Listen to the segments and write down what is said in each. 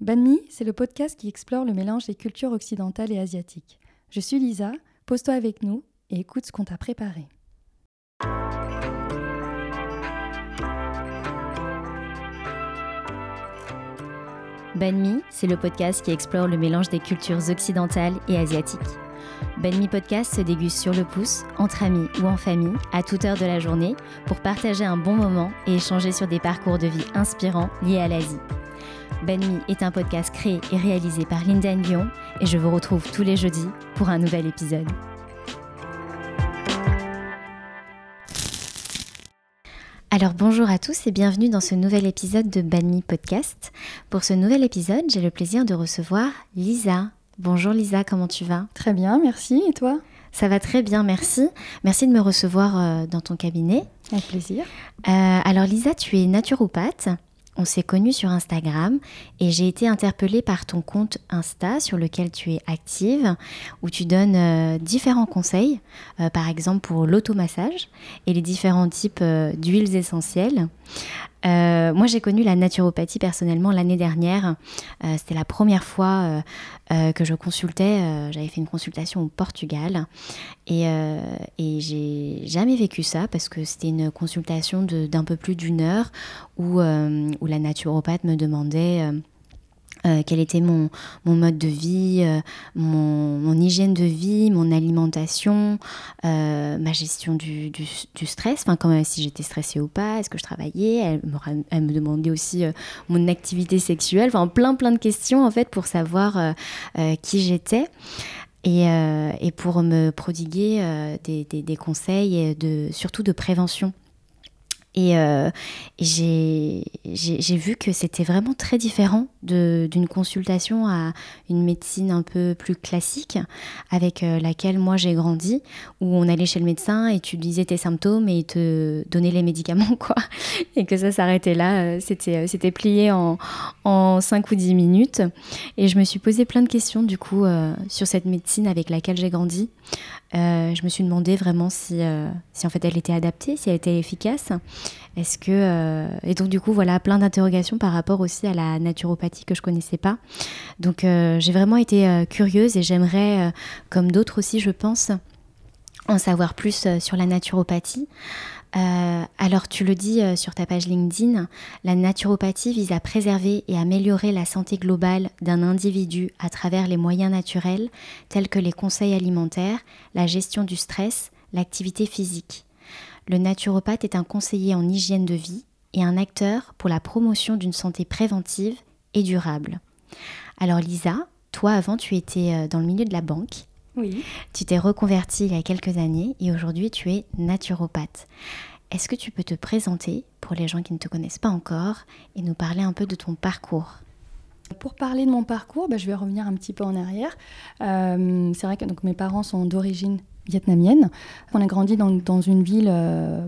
Banmi, c'est le podcast qui explore le mélange des cultures occidentales et asiatiques. Je suis Lisa, pose-toi avec nous et écoute ce qu'on t'a préparé. Banmi, c'est le podcast qui explore le mélange des cultures occidentales et asiatiques. Banmi Podcast se déguste sur le pouce, entre amis ou en famille, à toute heure de la journée, pour partager un bon moment et échanger sur des parcours de vie inspirants liés à l'Asie. Banmi est un podcast créé et réalisé par Linda Lyon et je vous retrouve tous les jeudis pour un nouvel épisode. Alors bonjour à tous et bienvenue dans ce nouvel épisode de Banmi Podcast. Pour ce nouvel épisode, j'ai le plaisir de recevoir Lisa. Bonjour Lisa, comment tu vas? Très bien, merci. Et toi? Ça va très bien, merci. Merci de me recevoir euh, dans ton cabinet. Avec plaisir. Euh, alors Lisa, tu es naturopathe. On s'est connus sur Instagram et j'ai été interpellée par ton compte Insta sur lequel tu es active, où tu donnes euh, différents conseils, euh, par exemple pour l'automassage et les différents types euh, d'huiles essentielles. Moi, j'ai connu la naturopathie personnellement l'année dernière. C'était la première fois que je consultais. J'avais fait une consultation au Portugal et, et j'ai jamais vécu ça parce que c'était une consultation d'un peu plus d'une heure où, où la naturopathe me demandait euh, euh, quel était mon, mon, mode de vie, euh, mon, hygiène de vie, mon alimentation, ma gestion du, du, stress, enfin comme si j'étais stressée ou pas, est-ce que je travaillais, elle me, demandait aussi mon activité sexuelle, enfin plein plein de questions en fait pour savoir qui j'étais. Et, et, pour me prodiguer des, des, conseils, surtout de prévention et, euh, j'ai vu que c'était vraiment très différent d'une consultation à une médecine un peu plus classique avec euh, laquelle moi j'ai grandi, où on allait chez le médecin et tu disais tes symptômes et il te donnait les médicaments, quoi. Et que ça s'arrêtait là. Euh, c'était c'était plié en, en 5 ou 10 minutes. Et je me suis posé plein de questions, du coup, sur cette médecine avec laquelle j'ai grandi. Euh, je me suis demandé vraiment si, euh, si en fait elle était adaptée, si elle était efficace. Est-ce que euh, et donc du coup voilà plein d'interrogations par rapport aussi à la naturopathie que je connaissais pas. Donc j'ai vraiment été curieuse et j'aimerais, comme d'autres aussi je pense, en savoir plus sur la naturopathie. Euh, alors tu le dis euh, sur ta page LinkedIn, la naturopathie vise à préserver et améliorer la santé globale d'un individu à travers les moyens naturels tels que les conseils alimentaires, la gestion du stress, l'activité physique. Le naturopathe est un conseiller en hygiène de vie et un acteur pour la promotion d'une santé préventive et durable. Alors Lisa, toi avant tu étais euh, dans le milieu de la banque oui. Tu t'es reconvertie il y a quelques années et aujourd'hui tu es naturopathe. Est-ce que tu peux te présenter pour les gens qui ne te connaissent pas encore et nous parler un peu de ton parcours? Pour parler de mon parcours, bah, je vais revenir un petit peu en arrière. Euh, c'est vrai que donc, mes parents sont d'origine vietnamienne. On a grandi dans, dans une ville euh,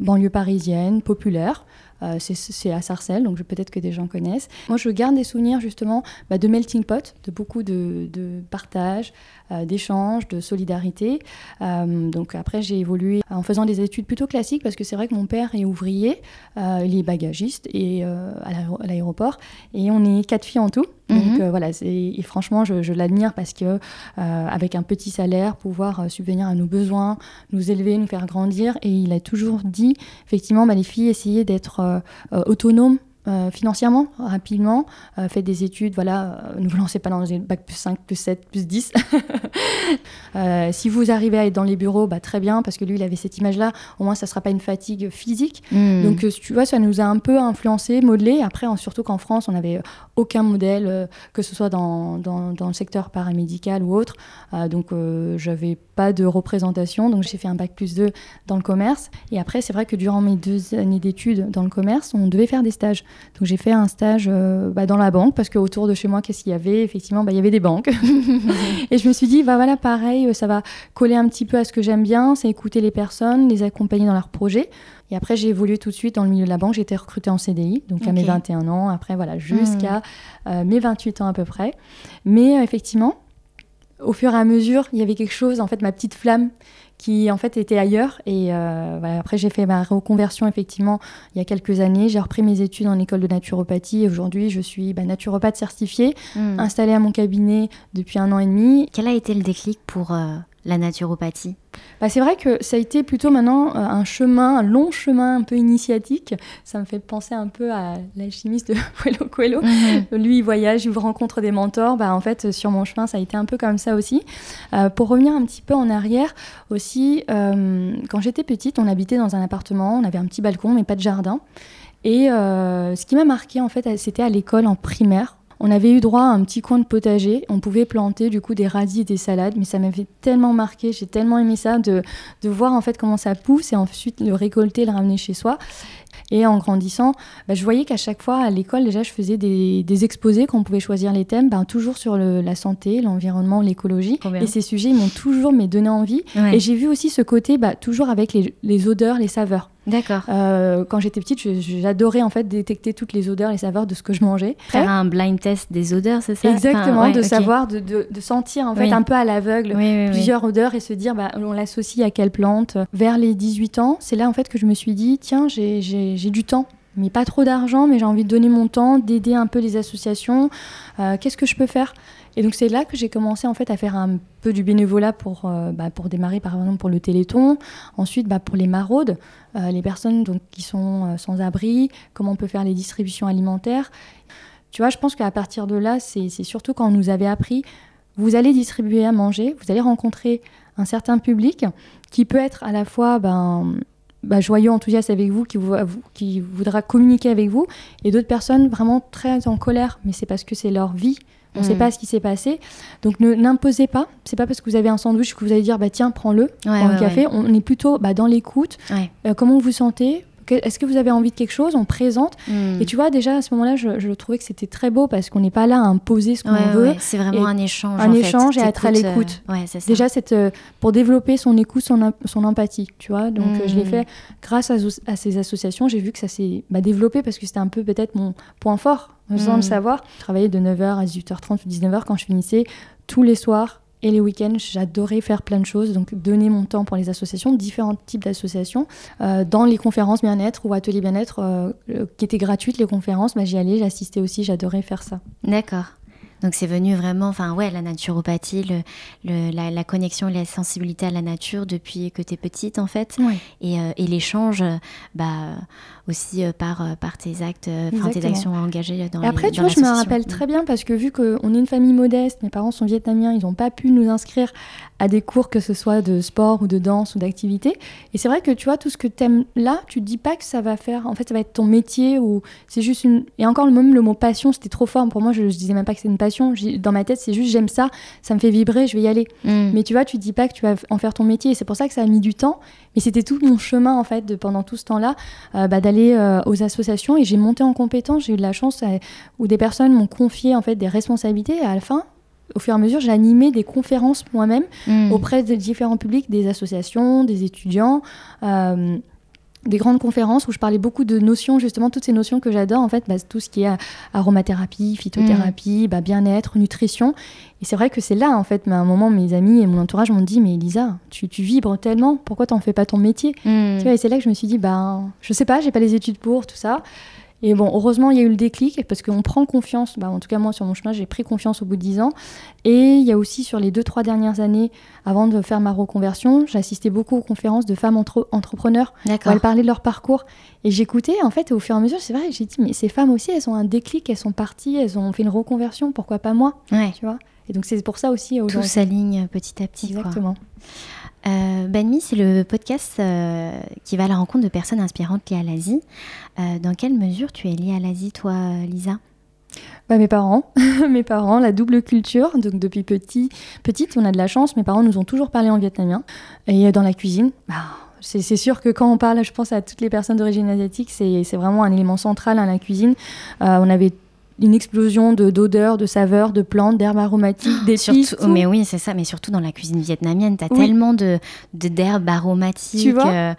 banlieue parisienne, populaire. Euh, c'est à Sarcelles, donc peut-être que des gens connaissent. Moi, je garde des souvenirs justement bah, de melting pot, de beaucoup de, partage, euh, d'échanges, de solidarité. Euh, donc après, j'ai évolué en faisant des études plutôt classiques parce que c'est vrai que mon père est ouvrier, il est bagagiste et à l'aéroport, et on est quatre filles en tout. Donc mhm. voilà, et franchement, je, je l'admire parce que avec un petit salaire, pouvoir subvenir à nos besoins, nous élever, nous faire grandir, et il a toujours dit effectivement, bah, les filles essayaient d'être euh, euh, euh, financièrement, rapidement, euh, faites des études, voilà, ne vous lancez pas dans les bac plus 5, plus 7, plus 10. si vous arrivez à être dans les bureaux, bah, très bien, parce que lui, il avait cette image-là, au moins ça ne sera pas une fatigue physique. Hmm. Donc, tu vois, ça nous a un peu influencé, modelé. Après, surtout qu'en France, on n'avait aucun modèle, que ce soit dans, dans, dans, le secteur paramédical ou autre. donc, j'avais pas de représentation, donc j'ai fait un bac plus 2 dans le commerce. Et après, c'est vrai que durant mes deux années d'études dans le commerce, on devait faire des stages. Donc j'ai fait un stage euh, bah, dans la banque parce qu'autour de chez moi, qu'est-ce qu'il y avait? Effectivement, bah, il y avait des banques. et je me suis dit, bah, voilà, pareil, ça va coller un petit peu à ce que j'aime bien, c'est écouter les personnes, les accompagner dans leurs projets. Et après, j'ai évolué tout de suite dans le milieu de la banque. J'ai été recrutée en CDI, donc à mes 21 ans, après, voilà, jusqu'à hmm. euh, mes 28 ans à peu près. Mais euh, effectivement, au fur et à mesure, il y avait quelque chose, en fait, ma petite flamme qui en fait était ailleurs. Et euh, après, j'ai fait ma reconversion effectivement il y a quelques années. J'ai repris mes études en école de naturopathie et aujourd'hui, je suis bah, naturopathe certifiée, hmm. installée à mon cabinet depuis un an et demi. Quel a été le déclic pour euh, la naturopathie bah, C'est vrai que ça a été plutôt maintenant euh, un chemin, un long chemin un peu initiatique. Ça me fait penser un peu à l'alchimiste de Coelho Coelho. Mhm. Lui, il voyage, il rencontre des mentors. Bah, en fait, sur mon chemin, ça a été un peu comme ça aussi. Euh, pour revenir un petit peu en arrière, aussi, euh, quand j'étais petite, on habitait dans un appartement, on avait un petit balcon, mais pas de jardin. Et ce qui m'a marqué, en fait, c'était à l'école en primaire on avait eu droit à un petit coin de potager. On pouvait planter du coup des radis et des salades, mais ça m'avait tellement marqué. J'ai tellement aimé ça de, de voir en fait comment ça pousse et ensuite le récolter, le ramener chez soi. Et en grandissant, bah, je voyais qu'à chaque fois à l'école, déjà, je faisais des, exposés quand on pouvait choisir les thèmes, bah, toujours sur la santé, l'environnement, l'écologie. Et ces sujets, ils m'ont toujours donné envie. Et j'ai vu aussi ce côté, bah, toujours avec les odeurs, les saveurs. D'accord. Euh, quand j'étais petite, j'adorais en fait détecter toutes les odeurs, les saveurs de ce que je mangeais. Faire un blind test des odeurs, c'est ça? Exactement, de savoir, de, de, sentir en fait un peu à l'aveugle plusieurs odeurs et se dire, bah, on l'associe à quelle plante? Vers les 18 ans, c'est là en fait que je me suis dit, tiens, j'ai du temps mais pas trop d'argent, mais j'ai envie de donner mon temps, d'aider un peu les associations. Euh, qu'est-ce que je peux faire? Et donc c'est là que j'ai commencé en fait à faire un peu du bénévolat pour, euh, bah, pour démarrer par exemple pour le Téléthon, ensuite bah, pour les maraudes, euh, les personnes donc, qui sont sans abri, comment on peut faire les distributions alimentaires? Tu vois, je pense qu'à partir de là, c'est surtout quand on nous avait appris, vous allez distribuer à manger, vous allez rencontrer un certain public qui peut être à la fois ben, bah, joyeux, enthousiaste avec vous qui, vous, qui voudra communiquer avec vous, et d'autres personnes vraiment très en colère, mais c'est parce que c'est leur vie on ne sait mm. pas ce qui s'est passé. Donc ne n'imposez pas. C'est pas parce que vous avez un sandwich que vous allez dire bah tiens prends-le, prends le café. On est plutôt bah, dans l'écoute. Euh, comment vous vous sentez? Est-ce que vous avez envie de quelque chose On présente. Hmm. Et tu vois, déjà à ce moment-là, je, trouvais que c'était très beau parce qu'on n'est pas là à imposer ce qu'on veut. c'est vraiment un échange. Un échange et être à l'écoute. Euh, déjà, cette, euh, pour développer son écoute, son, son empathie, tu vois. Donc, je l'ai hmm. fait grâce à, ces associations. J'ai vu que ça s'est bah, développé parce que c'était un peu peut-être mon point fort, sans le hmm. savoir. Je travaillais de 9h à 18h30 ou 19h quand je finissais tous les soirs et les week-ends, j'adorais faire plein de choses, donc donner mon temps pour les associations, différents types d'associations. Euh, dans les conférences bien-être ou ateliers bien-être euh, qui étaient gratuites, les conférences, bah, j'y allais, j'assistais aussi, j'adorais faire ça. D'accord. Donc c'est venu vraiment, enfin ouais, la naturopathie, le, la, connexion la sensibilité à la nature depuis que tu es petite en fait. Et, euh, et l'échange, bah, aussi euh, par, euh, par tes actes, enfin tes actions engagées dans Et après, tu vois, je me rappelle très bien parce que vu qu'on est une famille modeste, mes parents sont vietnamiens, ils n'ont pas pu nous inscrire à des cours, que ce soit de sport ou de danse ou d'activité. Et c'est vrai que tu vois, tout ce que tu aimes là, tu te dis pas que ça va faire, en fait, ça va être ton métier ou c'est juste une. Et encore le même, le mot passion, c'était trop fort. Pour moi, je, je disais même pas que c'est une passion. Dans ma tête, c'est juste j'aime ça, ça me fait vibrer, je vais y aller. Mm. Mais tu vois, tu te dis pas que tu vas en faire ton métier. Et c'est pour ça que ça a mis du temps. Mais c'était tout mon chemin, en fait, de, pendant tout ce temps-là, euh, bah, d'aller euh, aux associations. Et j'ai monté en compétence. J'ai eu de la chance euh, où des personnes m'ont confié, en fait, des responsabilités. Et à la fin, au fur et à mesure, j'ai animé des conférences moi-même hmm. auprès de différents publics, des associations, des étudiants. Euh, des grandes conférences où je parlais beaucoup de notions, justement, toutes ces notions que j'adore, en fait, bah, tout ce qui est aromathérapie, phytothérapie, hmm. bah, bien-être, nutrition. Et c'est vrai que c'est là, en fait, à un moment, mes amis et mon entourage m'ont dit, mais Elisa, tu, tu vibres tellement, pourquoi t'en fais pas ton métier? Tu vois, Et c'est là que je me suis dit, bah, je sais pas, j'ai pas les études pour, tout ça. Et bon, heureusement, il y a eu le déclic parce qu'on prend confiance. Bah, en tout cas, moi, sur mon chemin, j'ai pris confiance au bout de 10 ans. Et il y a aussi, sur les 2-3 dernières années, avant de faire ma reconversion, j'assistais beaucoup aux conférences de femmes entrepreneurs où elles parlaient de leur parcours. Et j'écoutais, en fait, au fur et à mesure, c'est vrai, j'ai dit, mais ces femmes aussi, elles ont un déclic, elles sont parties, elles ont fait une reconversion, pourquoi pas moi Tu vois? Et donc, c'est pour ça aussi. Tout s'aligne petit à petit. Exactement. Euh, Banmi, c'est le podcast euh, qui va à la rencontre de personnes inspirantes liées à l'Asie. Euh, dans quelle mesure tu es liée à l'Asie, toi, Lisa? Bah, mes parents, mes parents, la double culture. Donc depuis petit, petite, on a de la chance. Mes parents nous ont toujours parlé en vietnamien et dans la cuisine. Bah, c'est sûr que quand on parle, je pense à toutes les personnes d'origine asiatique, c'est vraiment un élément central à la cuisine. on avait une explosion de d'odeurs, de saveurs, de plantes, d'herbes aromatiques, d'épices. Mais oui, c'est ça. Mais surtout dans la cuisine vietnamienne, tu as tellement de d'herbes aromatiques. Tu vois euh,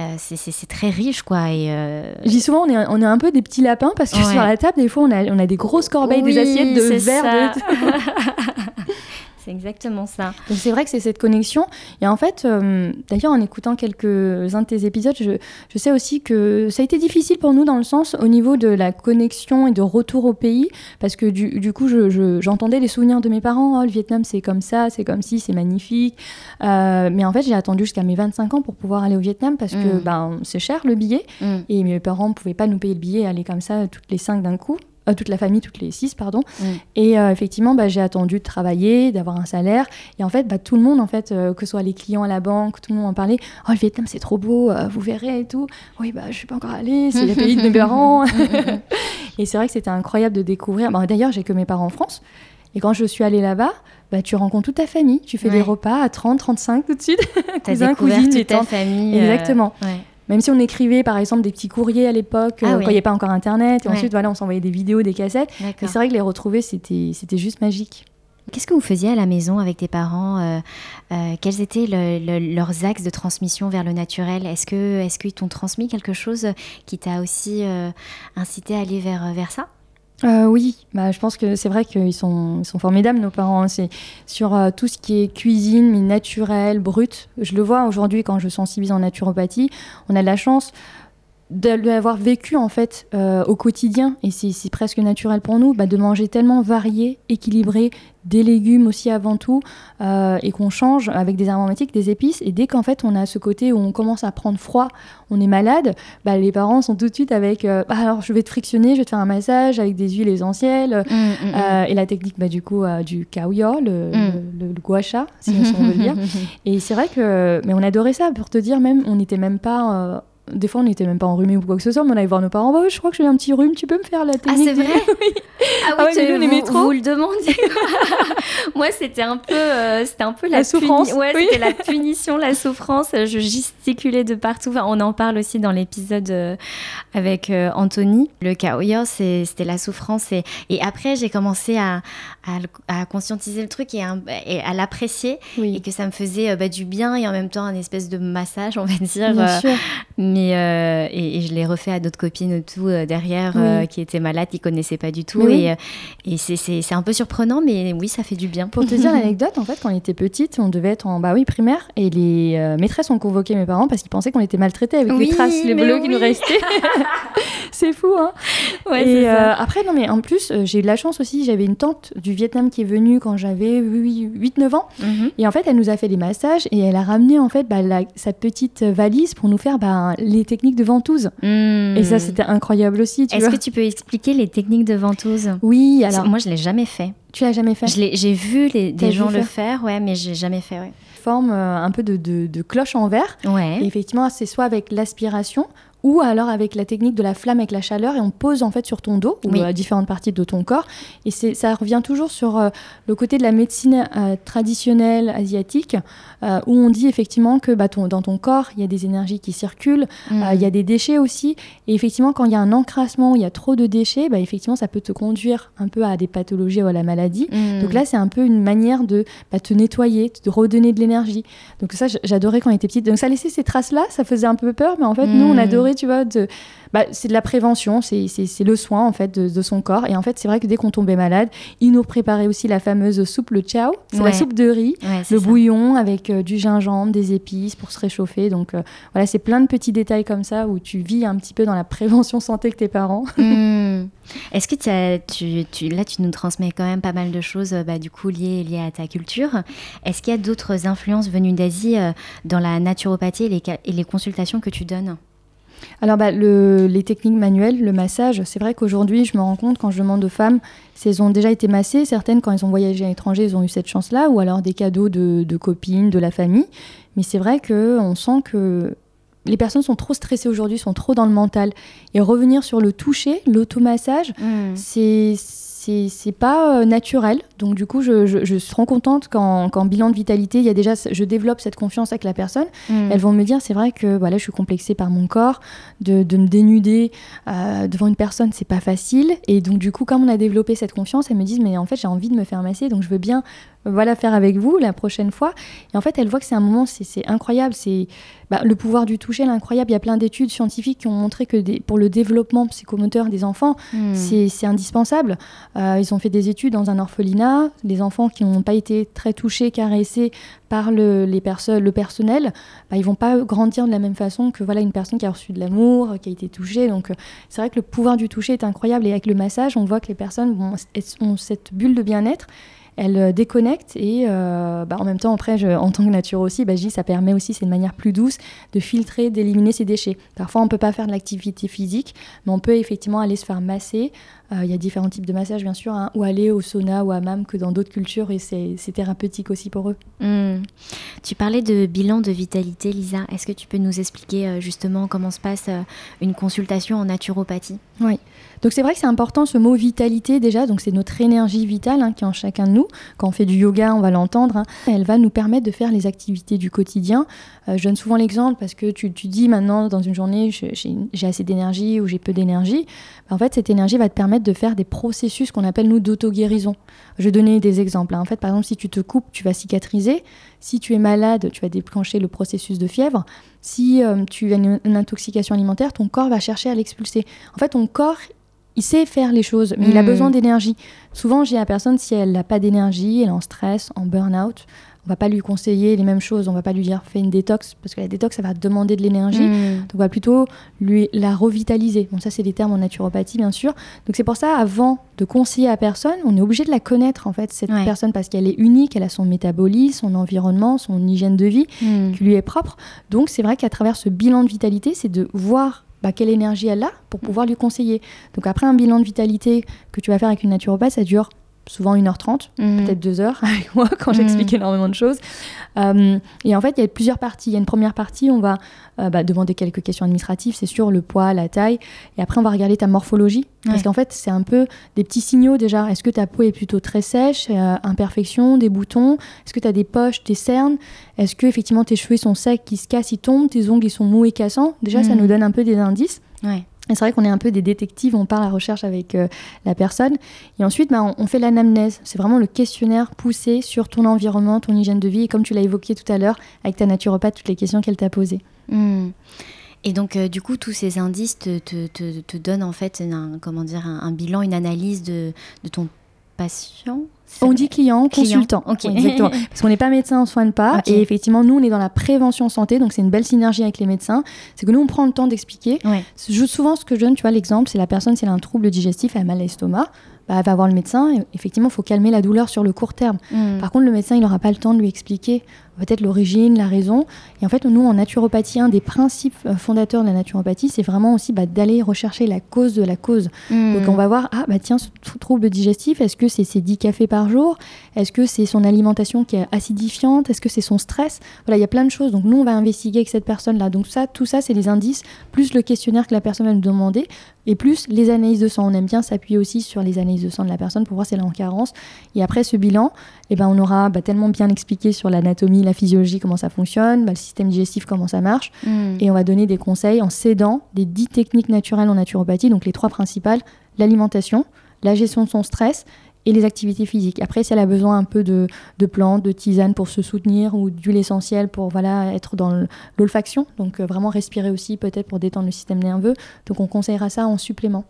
euh, c'est très riche, quoi. Et euh... Je dis souvent, on est, on est un peu des petits lapins parce que sur la table, des fois, on a, on a des grosses corbeilles, des assiettes de verre. De... c'est exactement ça. Donc c'est vrai que c'est cette connexion. Et en fait, euh, d'ailleurs, en écoutant quelques-uns de tes épisodes, je, je, sais aussi que ça a été difficile pour nous dans le sens au niveau de la connexion et de retour au pays, parce que du, du coup, j'entendais je, les souvenirs de mes parents. Oh, le Vietnam, c'est comme ça, c'est comme si, c'est magnifique. Euh, mais en fait, j'ai attendu jusqu'à mes 25 ans pour pouvoir aller au Vietnam parce que mm. ben, c'est cher le billet. Mm. Et mes parents ne pouvaient pas nous payer le billet, aller comme ça toutes les cinq d'un coup. Euh, toute la famille, toutes les six, pardon. Mm. Et euh, effectivement, bah, j'ai attendu de travailler, d'avoir un salaire. Et en fait, bah, tout le monde, en fait, euh, que ce soit les clients à la banque, tout le monde en parlait. Oh, le Vietnam, c'est trop beau, vous verrez et tout. Oui, bah, je suis pas encore allée, c'est le pays de mes parents. et c'est vrai que c'était incroyable de découvrir. Bah, D'ailleurs, j'ai que mes parents en France. Et quand je suis allée là-bas, bah, tu rencontres toute ta famille. Tu fais des repas à 30, 35 tout de suite. Cousins, cousines, toute ta famille. Exactement. Même si on écrivait par exemple des petits courriers à l'époque, ah euh, quand il n'y avait pas encore Internet, et ensuite voilà, on s'envoyait des vidéos, des cassettes. Mais c'est vrai que les retrouver, c'était juste magique. Qu'est-ce que vous faisiez à la maison avec tes parents euh, euh, Quels étaient leurs axes de transmission vers le naturel? Est-ce qu'ils est t'ont transmis quelque chose qui t'a aussi incité à aller vers, vers ça? Euh, oui, bah, je pense que c'est vrai qu'ils sont, formidables, nos parents. Hein. C'est sur euh, tout ce qui est cuisine, mais naturel, brut. Je le vois aujourd'hui quand je sensibilise en naturopathie. On a de la chance de l'avoir vécu en fait euh, au quotidien et c'est presque naturel pour nous bah, de manger tellement varié, équilibré, des légumes aussi avant tout euh, et qu'on change avec des aromatiques, des épices et dès qu'en fait on a ce côté où on commence à prendre froid, on est malade, bah, les parents sont tout de suite avec euh, bah, alors je vais te frictionner, je vais te faire un massage avec des huiles essentielles mmh, mmh, mmh. et la technique bah, du coup du kaoyo, le, le, gua sha si on veut dire et c'est vrai que mais on adorait ça pour te dire même on n'était même pas des fois, on n'était même pas enrhumé ou quoi que ce soit, mais on allait voir nos parents. Bah, je crois que j'ai un petit rhume, tu peux me faire la technique Ah, c'est vrai oui. Ah oui, ah vous, trop. vous le demandiez. Moi, c'était un peu, euh, c'était un peu la, souffrance. Ouais, c'était la punition, la souffrance. Je gesticulais de partout. on en parle aussi dans l'épisode euh, avec euh, Anthony. Le kaoyo, c'était la souffrance. Et, et après, j'ai commencé à, à, conscientiser le truc et, à l'apprécier. Et que ça me faisait bah, du bien et en même temps un espèce de massage, on va dire. Bien sûr euh, et, je l'ai refait à d'autres copines tout euh, derrière euh, qui étaient malades, qui connaissaient pas du tout. Et, et c'est un peu surprenant, mais oui, ça fait du bien. Pour te dire l'anecdote, en fait, quand on était petite, on devait être en bah oui primaire et les maîtresses ont convoqué mes parents parce qu'ils pensaient qu'on était maltraités avec les traces, les bleus qui nous restaient. c'est fou, hein Et après, non, mais en plus, j'ai eu de la chance aussi. J'avais une tante du Vietnam qui est venue quand j'avais 8-9 ans. Mhm. Et en fait, elle nous a fait des massages et elle a ramené en fait bah, sa petite valise pour nous faire bah, les techniques de ventouse. Et ça, hmm. c'était incroyable aussi. Est-ce que tu peux expliquer les techniques de ventouse? Oui, alors. Moi, je l'ai jamais fait. Tu l'as jamais fait? J'ai vu les, des gens le faire, ouais, mais j'ai jamais fait. Ouais. Forme euh, un peu de, de, cloche en verre. Ouais. Et effectivement, c'est soit avec l'aspiration ou alors avec la technique de la flamme avec la chaleur et on pose en fait sur ton dos ou à différentes parties de ton corps et c'est ça revient toujours sur euh, le côté de la médecine euh, traditionnelle asiatique euh, où on dit effectivement que bah, dans ton corps il y a des énergies qui circulent mm. il y a des déchets aussi et effectivement quand il y a un encrassement il y a trop de déchets bah, effectivement ça peut te conduire un peu à des pathologies ou à la maladie mm. donc là c'est un peu une manière de bah, te nettoyer de redonner de l'énergie donc ça j'adorais quand on était petite donc ça laissait ces traces là ça faisait un peu peur mais en fait nous on mm. adorait tu vois, de, bah, c'est de la prévention, c'est le soin en fait de, son corps. Et en fait, c'est vrai que dès qu'on tombait malade, il nous préparait aussi la fameuse soupe le chow, c'est la soupe de riz, le bouillon avec euh, du gingembre, des épices pour se réchauffer. Donc euh, voilà, c'est plein de petits détails comme ça où tu vis un petit peu dans la prévention santé que tes parents. Hmm. Est-ce que tu, tu, là, tu nous transmets quand même pas mal de choses euh, bah, du coup liées, liées à ta culture. Est-ce qu'il y a d'autres influences venues d'Asie dans la naturopathie et les, et les consultations que tu donnes? Alors, bah, les techniques manuelles, le massage, c'est vrai qu'aujourd'hui, je me rends compte quand je demande aux femmes si elles ont déjà été massées, certaines, quand elles ont voyagé à l'étranger, elles ont eu cette chance-là, ou alors des cadeaux de, copines, de la famille. Mais c'est vrai qu'on sent que les personnes sont trop stressées aujourd'hui, sont trop dans le mental. Et revenir sur le toucher, l'automassage, mmh. c'est c'est pas euh, naturel. Donc du coup, je, je, suis trop contente qu'en bilan de vitalité, il y a déjà, je développe cette confiance avec la personne. Mm. Elles vont me dire, c'est vrai que voilà, je suis complexée par mon corps, de, de me dénuder euh, devant une personne, c'est pas facile. Et donc du coup, comme on a développé cette confiance, elles me disent, mais en fait, j'ai envie de me faire masser, donc je veux bien voilà faire avec vous la prochaine fois. Et en fait, elle voit que c'est un moment, c'est incroyable. C'est bah, le pouvoir du toucher, l'incroyable. Il y a plein d'études scientifiques qui ont montré que pour le développement psychomoteur des enfants, hmm. c'est indispensable. Euh, ils ont fait des études dans un orphelinat. Les enfants qui n'ont pas été très touchés, caressés par le, les personnes, le personnel, bah, ils vont pas grandir de la même façon que voilà une personne qui a reçu de l'amour, qui a été touchée. Donc euh, c'est vrai que le pouvoir du toucher est incroyable. Et avec le massage, on voit que les personnes ont cette bulle de bien-être elle euh, déconnecte et euh, bah, en même temps, après, en tant que nature aussi, bah, je ça permet aussi, c'est une manière plus douce de filtrer, d'éliminer ces déchets. Parfois, on ne peut pas faire de l'activité physique, mais on peut effectivement aller se faire masser. Euh, il y a différents types de massages, bien sûr, hein, ou aller au sauna ou à hammam que dans d'autres cultures et c'est thérapeutique aussi pour eux. Hmm. Tu parlais de bilan de vitalité, Lisa. Est-ce que tu peux nous expliquer justement comment se passe une consultation en naturopathie? Oui. Donc c'est vrai que c'est important ce mot vitalité déjà, donc c'est notre énergie vitale hein, qui est en chacun de nous. Quand on fait du yoga, on va l'entendre. Hein. Elle va nous permettre de faire les activités du quotidien. Euh, je donne souvent l'exemple parce que tu, tu, dis maintenant dans une journée j'ai assez d'énergie ou j'ai peu d'énergie. Bah, en fait cette énergie va te permettre de faire des processus qu'on appelle nous d'auto-guérison. Je vais donner des exemples. Hein. En fait par exemple si tu te coupes, tu vas cicatriser. Si tu es malade, tu vas déclencher le processus de fièvre. Si euh, tu as une, une intoxication alimentaire, ton corps va chercher à l'expulser. En fait ton corps il sait faire les choses, mais il a hmm. besoin d'énergie. Souvent, j'ai la personne, si elle n'a pas d'énergie, elle est en stress, en burn-out, on va pas lui conseiller les mêmes choses. On va pas lui dire fais une détox, parce que la détox, ça va demander de l'énergie. Hmm. Donc, on va plutôt lui la revitaliser. Bon, ça, c'est des termes en naturopathie, bien sûr. Donc, c'est pour ça, avant de conseiller à personne, on est obligé de la connaître, en fait, cette personne, parce qu'elle est unique, elle a son métabolisme, son environnement, son hygiène de vie hmm. qui lui est propre. Donc, c'est vrai qu'à travers ce bilan de vitalité, c'est de voir bah, quelle énergie elle a pour pouvoir lui conseiller. Donc après un bilan de vitalité que tu vas faire avec une naturopathe, ça dure souvent 1h30, mhm. peut-être 2 heures avec moi quand j'explique mhm. énormément de choses. Euh, et en fait, il y a plusieurs parties. Il y a une première partie, on va euh, bah, demander quelques questions administratives, c'est sûr, le poids, la taille. Et après, on va regarder ta morphologie. Parce qu'en fait, c'est un peu des petits signaux déjà. Est-ce que ta peau est plutôt très sèche, euh, imperfection, des boutons? Est-ce que tu as des poches, des cernes? Est-ce que effectivement tes cheveux sont secs, qui se cassent, ils tombent Tes ongles, ils sont mous et cassants? Déjà, ça mhm. nous donne un peu des indices. Ouais c'est vrai qu'on est un peu des détectives, on part à la recherche avec euh, la personne. Et ensuite, bah, on, fait l'anamnèse. C'est vraiment le questionnaire poussé sur ton environnement, ton hygiène de vie. Et comme tu l'as évoqué tout à l'heure, avec ta naturopathe, toutes les questions qu'elle t'a posées. Hmm. Et donc, euh, du coup, tous ces indices te, donnent en fait un, comment dire, un, bilan, une analyse de ton patient? On dit client, consultant. exactement. Parce qu'on n'est pas médecin, on ne soigne pas. Et effectivement, nous, on est dans la prévention santé, donc c'est une belle synergie avec les médecins. C'est que nous, on prend le temps d'expliquer. Souvent, ce que je donne, tu vois, l'exemple, c'est la personne, si elle a un trouble digestif, elle a mal à l'estomac, bah, elle va voir le médecin. effectivement, il faut calmer la douleur sur le court terme. Hmm. Par contre, le médecin, il n'aura pas le temps de lui expliquer peut-être l'origine, la raison. Et en fait, nous, en naturopathie, un des principes euh, fondateurs de la naturopathie, c'est vraiment aussi bah, d'aller rechercher la cause de la cause. Hmm. Donc, on va voir, ah, bah tiens, ce trouble digestif, est-ce que c'est ses 10 cafés par jour? Est-ce que c'est son alimentation qui est acidifiante? Est-ce que c'est son stress? Voilà, il y a plein de choses. Donc, nous, on va investiguer avec cette personne-là. Donc, ça, tout ça, c'est les indices, plus le questionnaire que la personne va nous demander, et plus les analyses de sang. On aime bien s'appuyer aussi sur les analyses de sang de la personne pour voir si elle est en carence. Et après ce bilan, eh ben, on aura bah, tellement bien expliqué sur l'anatomie, la physiologie, comment ça fonctionne, bah, le système digestif, comment ça marche. Hmm. Et on va donner des conseils en s'aidant des dix techniques naturelles en naturopathie, donc les trois principales, l'alimentation, la gestion de son stress et les activités physiques. Après, si elle a besoin un peu de, plantes, de tisanes pour se soutenir ou d'huile essentielle pour voilà, être dans l'olfaction, donc euh, vraiment respirer aussi peut-être pour détendre le système nerveux, donc on conseillera ça en supplément.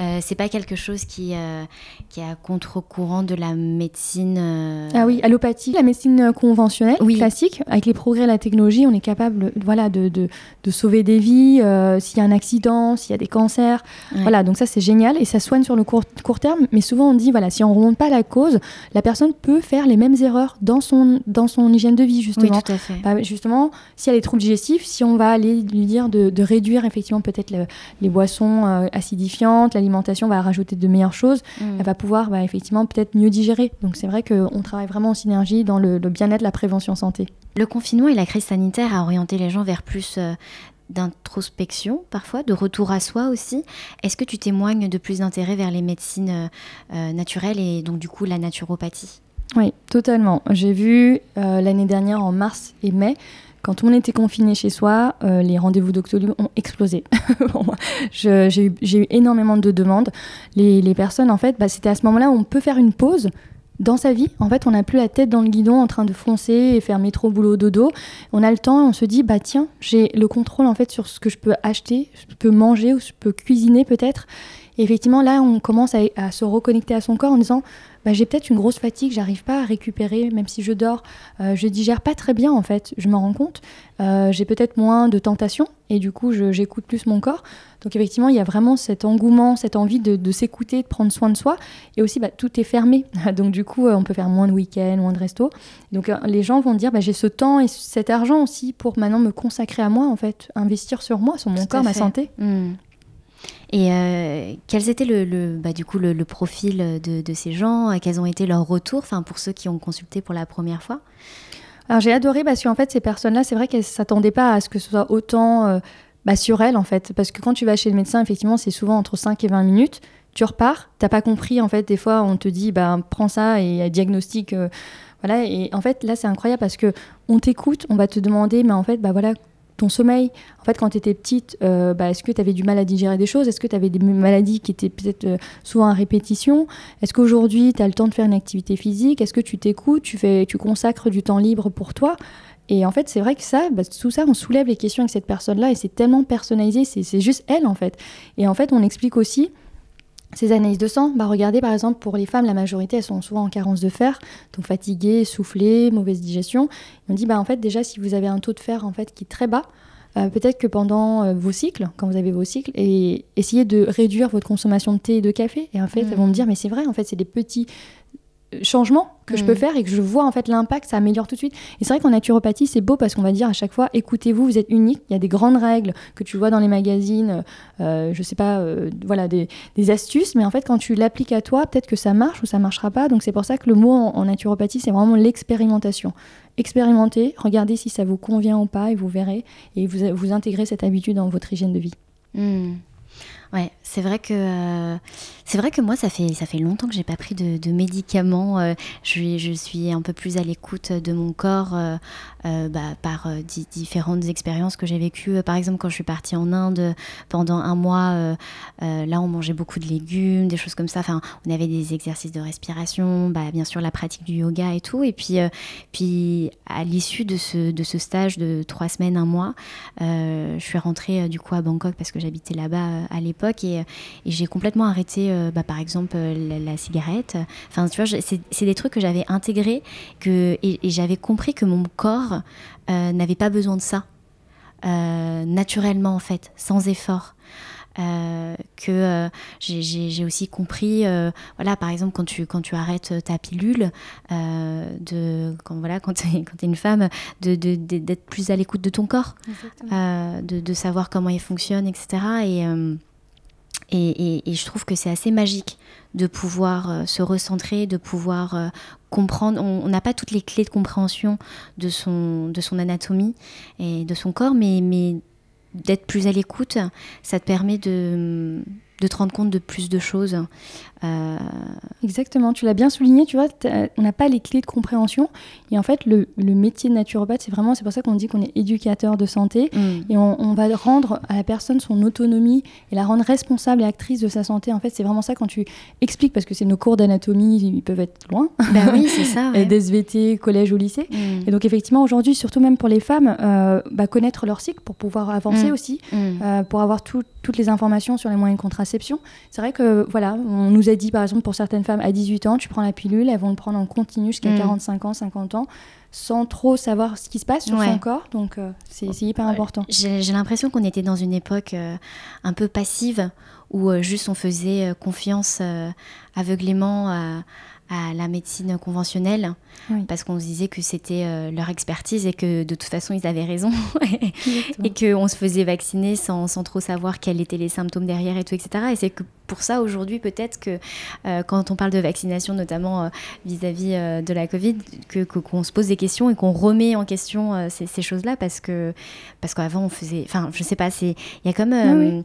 Euh, c'est pas quelque chose qui, euh, qui est à contre-courant de la médecine. Euh, ah oui, allopathie, la médecine conventionnelle, classique. Avec les progrès de la technologie, on est capable voilà, de, de, de sauver des vies, s'il y a un accident, s'il y a des cancers. Voilà, donc ça c'est génial et ça soigne sur le court, court terme. Mais souvent on dit, voilà, si on ne remonte pas la cause, la personne peut faire les mêmes erreurs dans son, dans son hygiène de vie, justement. Oui, tout à fait. Bah, justement, si elle est troubles digestifs, si on va aller lui dire de, de réduire effectivement peut-être les boissons acidifiées, l'alimentation va rajouter de meilleures choses, mm. elle va pouvoir bah, effectivement peut-être mieux digérer. Donc c'est vrai qu'on travaille vraiment en synergie dans le, bien-être, la prévention santé. Le confinement et la crise sanitaire a orienté les gens vers plus euh, d'introspection parfois, de retour à soi aussi. Est-ce que tu témoignes de plus d'intérêt vers les médecines euh, euh, naturelles et donc du coup la naturopathie? Oui, totalement. J'ai vu l'année dernière en mars et mai quand on était confiné chez soi, euh, les rendez-vous Doctolib ont explosé. J'ai eu, énormément de demandes. Les, personnes, en fait, bah, c'était à ce moment-là où on peut faire une pause dans sa vie. En fait, on n'a plus la tête dans le guidon en train de foncer et faire métro, boulot, dodo. On a le temps on se dit, bah tiens, j'ai le contrôle en fait sur ce que je peux acheter, je peux manger ou je peux cuisiner peut-être. Et effectivement, là, on commence à, se reconnecter à son corps en disant bah, j'ai peut-être une grosse fatigue, j'arrive pas à récupérer, même si je dors, euh, je digère pas très bien en fait, je me rends compte. Euh, j'ai peut-être moins de tentation et du coup, j'écoute plus mon corps. Donc, effectivement, il y a vraiment cet engouement, cette envie de, s'écouter, de prendre soin de soi. Et aussi, bah, tout est fermé. Donc, du coup, euh, on peut faire moins de week-ends, moins de resto. Donc, les gens vont dire bah, j'ai ce temps et cet argent aussi pour maintenant me consacrer à moi, en fait, investir sur moi, sur mon corps, ma santé. Mmh. Et euh, quels étaient le, bah, du coup le, profil de, ces gens? Quels ont été leurs retours enfin, pour ceux qui ont consulté pour la première fois? Alors j'ai adoré parce qu'en fait ces personnes-là, c'est vrai qu'elles s'attendaient pas à ce que ce soit autant euh, bah, sur elles en fait. Parce que quand tu vas chez le médecin, effectivement, c'est souvent entre 5 et 20 minutes. Tu repars, t'as pas compris en fait. Des fois, on te dit bah, prends ça et. Euh, voilà, et en fait, là, c'est incroyable parce que on t'écoute, on va te demander, mais en fait, bah voilà, ton sommeil. En fait, quand tu étais petite, euh, bah, est-ce que tu avais du mal à digérer des choses? Est-ce que tu avais des maladies qui étaient peut-être euh, souvent à répétition? Est-ce qu'aujourd'hui, tu as le temps de faire une activité physique? Est-ce que tu t'écoutes? Tu, fais, tu consacres du temps libre pour toi? Et en fait, c'est vrai que ça, bah, tout ça, on soulève les questions avec cette personne-là et c'est tellement personnalisé, c'est juste elle en fait. Et en fait, on explique aussi ces analyses de sang, bah regardez par exemple pour les femmes, la majorité elles sont souvent en carence de fer, donc fatiguées, essoufflées, mauvaise digestion. on dit bah en fait déjà si vous avez un taux de fer en fait qui est très bas, euh, peut-être que pendant euh, vos cycles, quand vous avez vos cycles, et essayez de réduire votre consommation de thé et de café. Et en fait, elles vont me dire mais c'est vrai, en fait c'est des petits changement que je peux mm. faire et que je vois en fait l'impact, ça améliore tout de suite. Et c'est vrai qu'en naturopathie, c'est beau parce qu'on va dire à chaque fois, écoutez-vous, vous êtes unique. Il y a des grandes règles que tu vois dans les magazines, euh, je sais pas, euh, voilà, des, astuces, mais en fait, quand tu l'appliques à toi, peut-être que ça marche ou ça marchera pas. Donc c'est pour ça que le mot en, naturopathie, c'est vraiment l'expérimentation. Expérimentez, regardez si ça vous convient ou pas et vous verrez et vous, vous intégrez cette habitude dans votre hygiène de vie. Mm. Ouais, c'est vrai que euh, c'est vrai que moi ça fait ça fait longtemps que j'ai pas pris de, médicaments. Euh, je, suis un peu plus à l'écoute de mon corps euh, bah, par différentes expériences que j'ai vécues. Par exemple, quand je suis partie en Inde pendant un mois, là on mangeait beaucoup de légumes, des choses comme ça. Enfin, on avait des exercices de respiration, bah, bien sûr la pratique du yoga et tout. Et puis puis à l'issue de ce de ce stage de trois semaines, un mois, je suis rentrée du coup à Bangkok parce que j'habitais là-bas à l'époque et, j'ai complètement arrêté, euh, bah, par exemple, euh, la, cigarette. Enfin, tu vois, c'est des trucs que j'avais intégrés que, et, j'avais compris que mon corps euh, n'avait pas besoin de ça, naturellement en fait, sans effort. que j'ai aussi compris, voilà, par exemple, quand tu, quand tu arrêtes ta pilule, de, quand, voilà, quand tu es, es, une femme, d'être de, d'être plus à l'écoute de ton corps, de, de, savoir comment il fonctionne, etc. Et, et, je trouve que c'est assez magique de pouvoir euh, se recentrer, de pouvoir euh, comprendre. On n'a pas toutes les clés de compréhension de son, de son anatomie et de son corps, mais, d'être plus à l'écoute, ça te permet de, de te rendre compte de plus de choses. Euh, Exactement, tu l'as bien souligné, tu vois, on n'a pas les clés de compréhension. Et en fait, le, métier de naturopathe, c'est vraiment, c'est pour ça qu'on dit qu'on est éducateur de santé. Mm. Et on, va rendre à la personne son autonomie et la rendre responsable et actrice de sa santé. En fait, c'est vraiment ça quand tu expliques, parce que c'est nos cours d'anatomie, ils peuvent être loin. Bah oui, c'est ça. Ouais. SVT, collège ou lycée. Mm. Et donc, effectivement, aujourd'hui, surtout même pour les femmes, euh, bah, connaître leur cycle pour pouvoir avancer mm. aussi, euh, pour avoir toutes les informations sur les moyens de contraception. C'est vrai que, voilà, on nous a dit, par exemple, pour certaines femmes, à 18 ans, tu prends la pilule, elles vont le prendre en continu jusqu'à 45 ans, 50 ans, sans trop savoir ce qui se passe sur son corps. Donc, euh, c'est hyper important. J'ai l'impression qu'on était dans une époque euh, un peu passive, où euh, juste on faisait confiance aveuglément à à la médecine conventionnelle. Parce qu'on se disait que c'était euh, leur expertise et que de toute façon ils avaient raison. Et qu'on se faisait vacciner sans, sans, trop savoir quels étaient les symptômes derrière et tout etc et c'est que pour ça aujourd'hui peut-être que euh, quand on parle de vaccination notamment euh, vis-à-vis de la Covid que qu'on se pose des questions et qu'on remet en question ces, ces choses là parce que parce qu'avant on faisait enfin je sais pas c'est il y a comme un,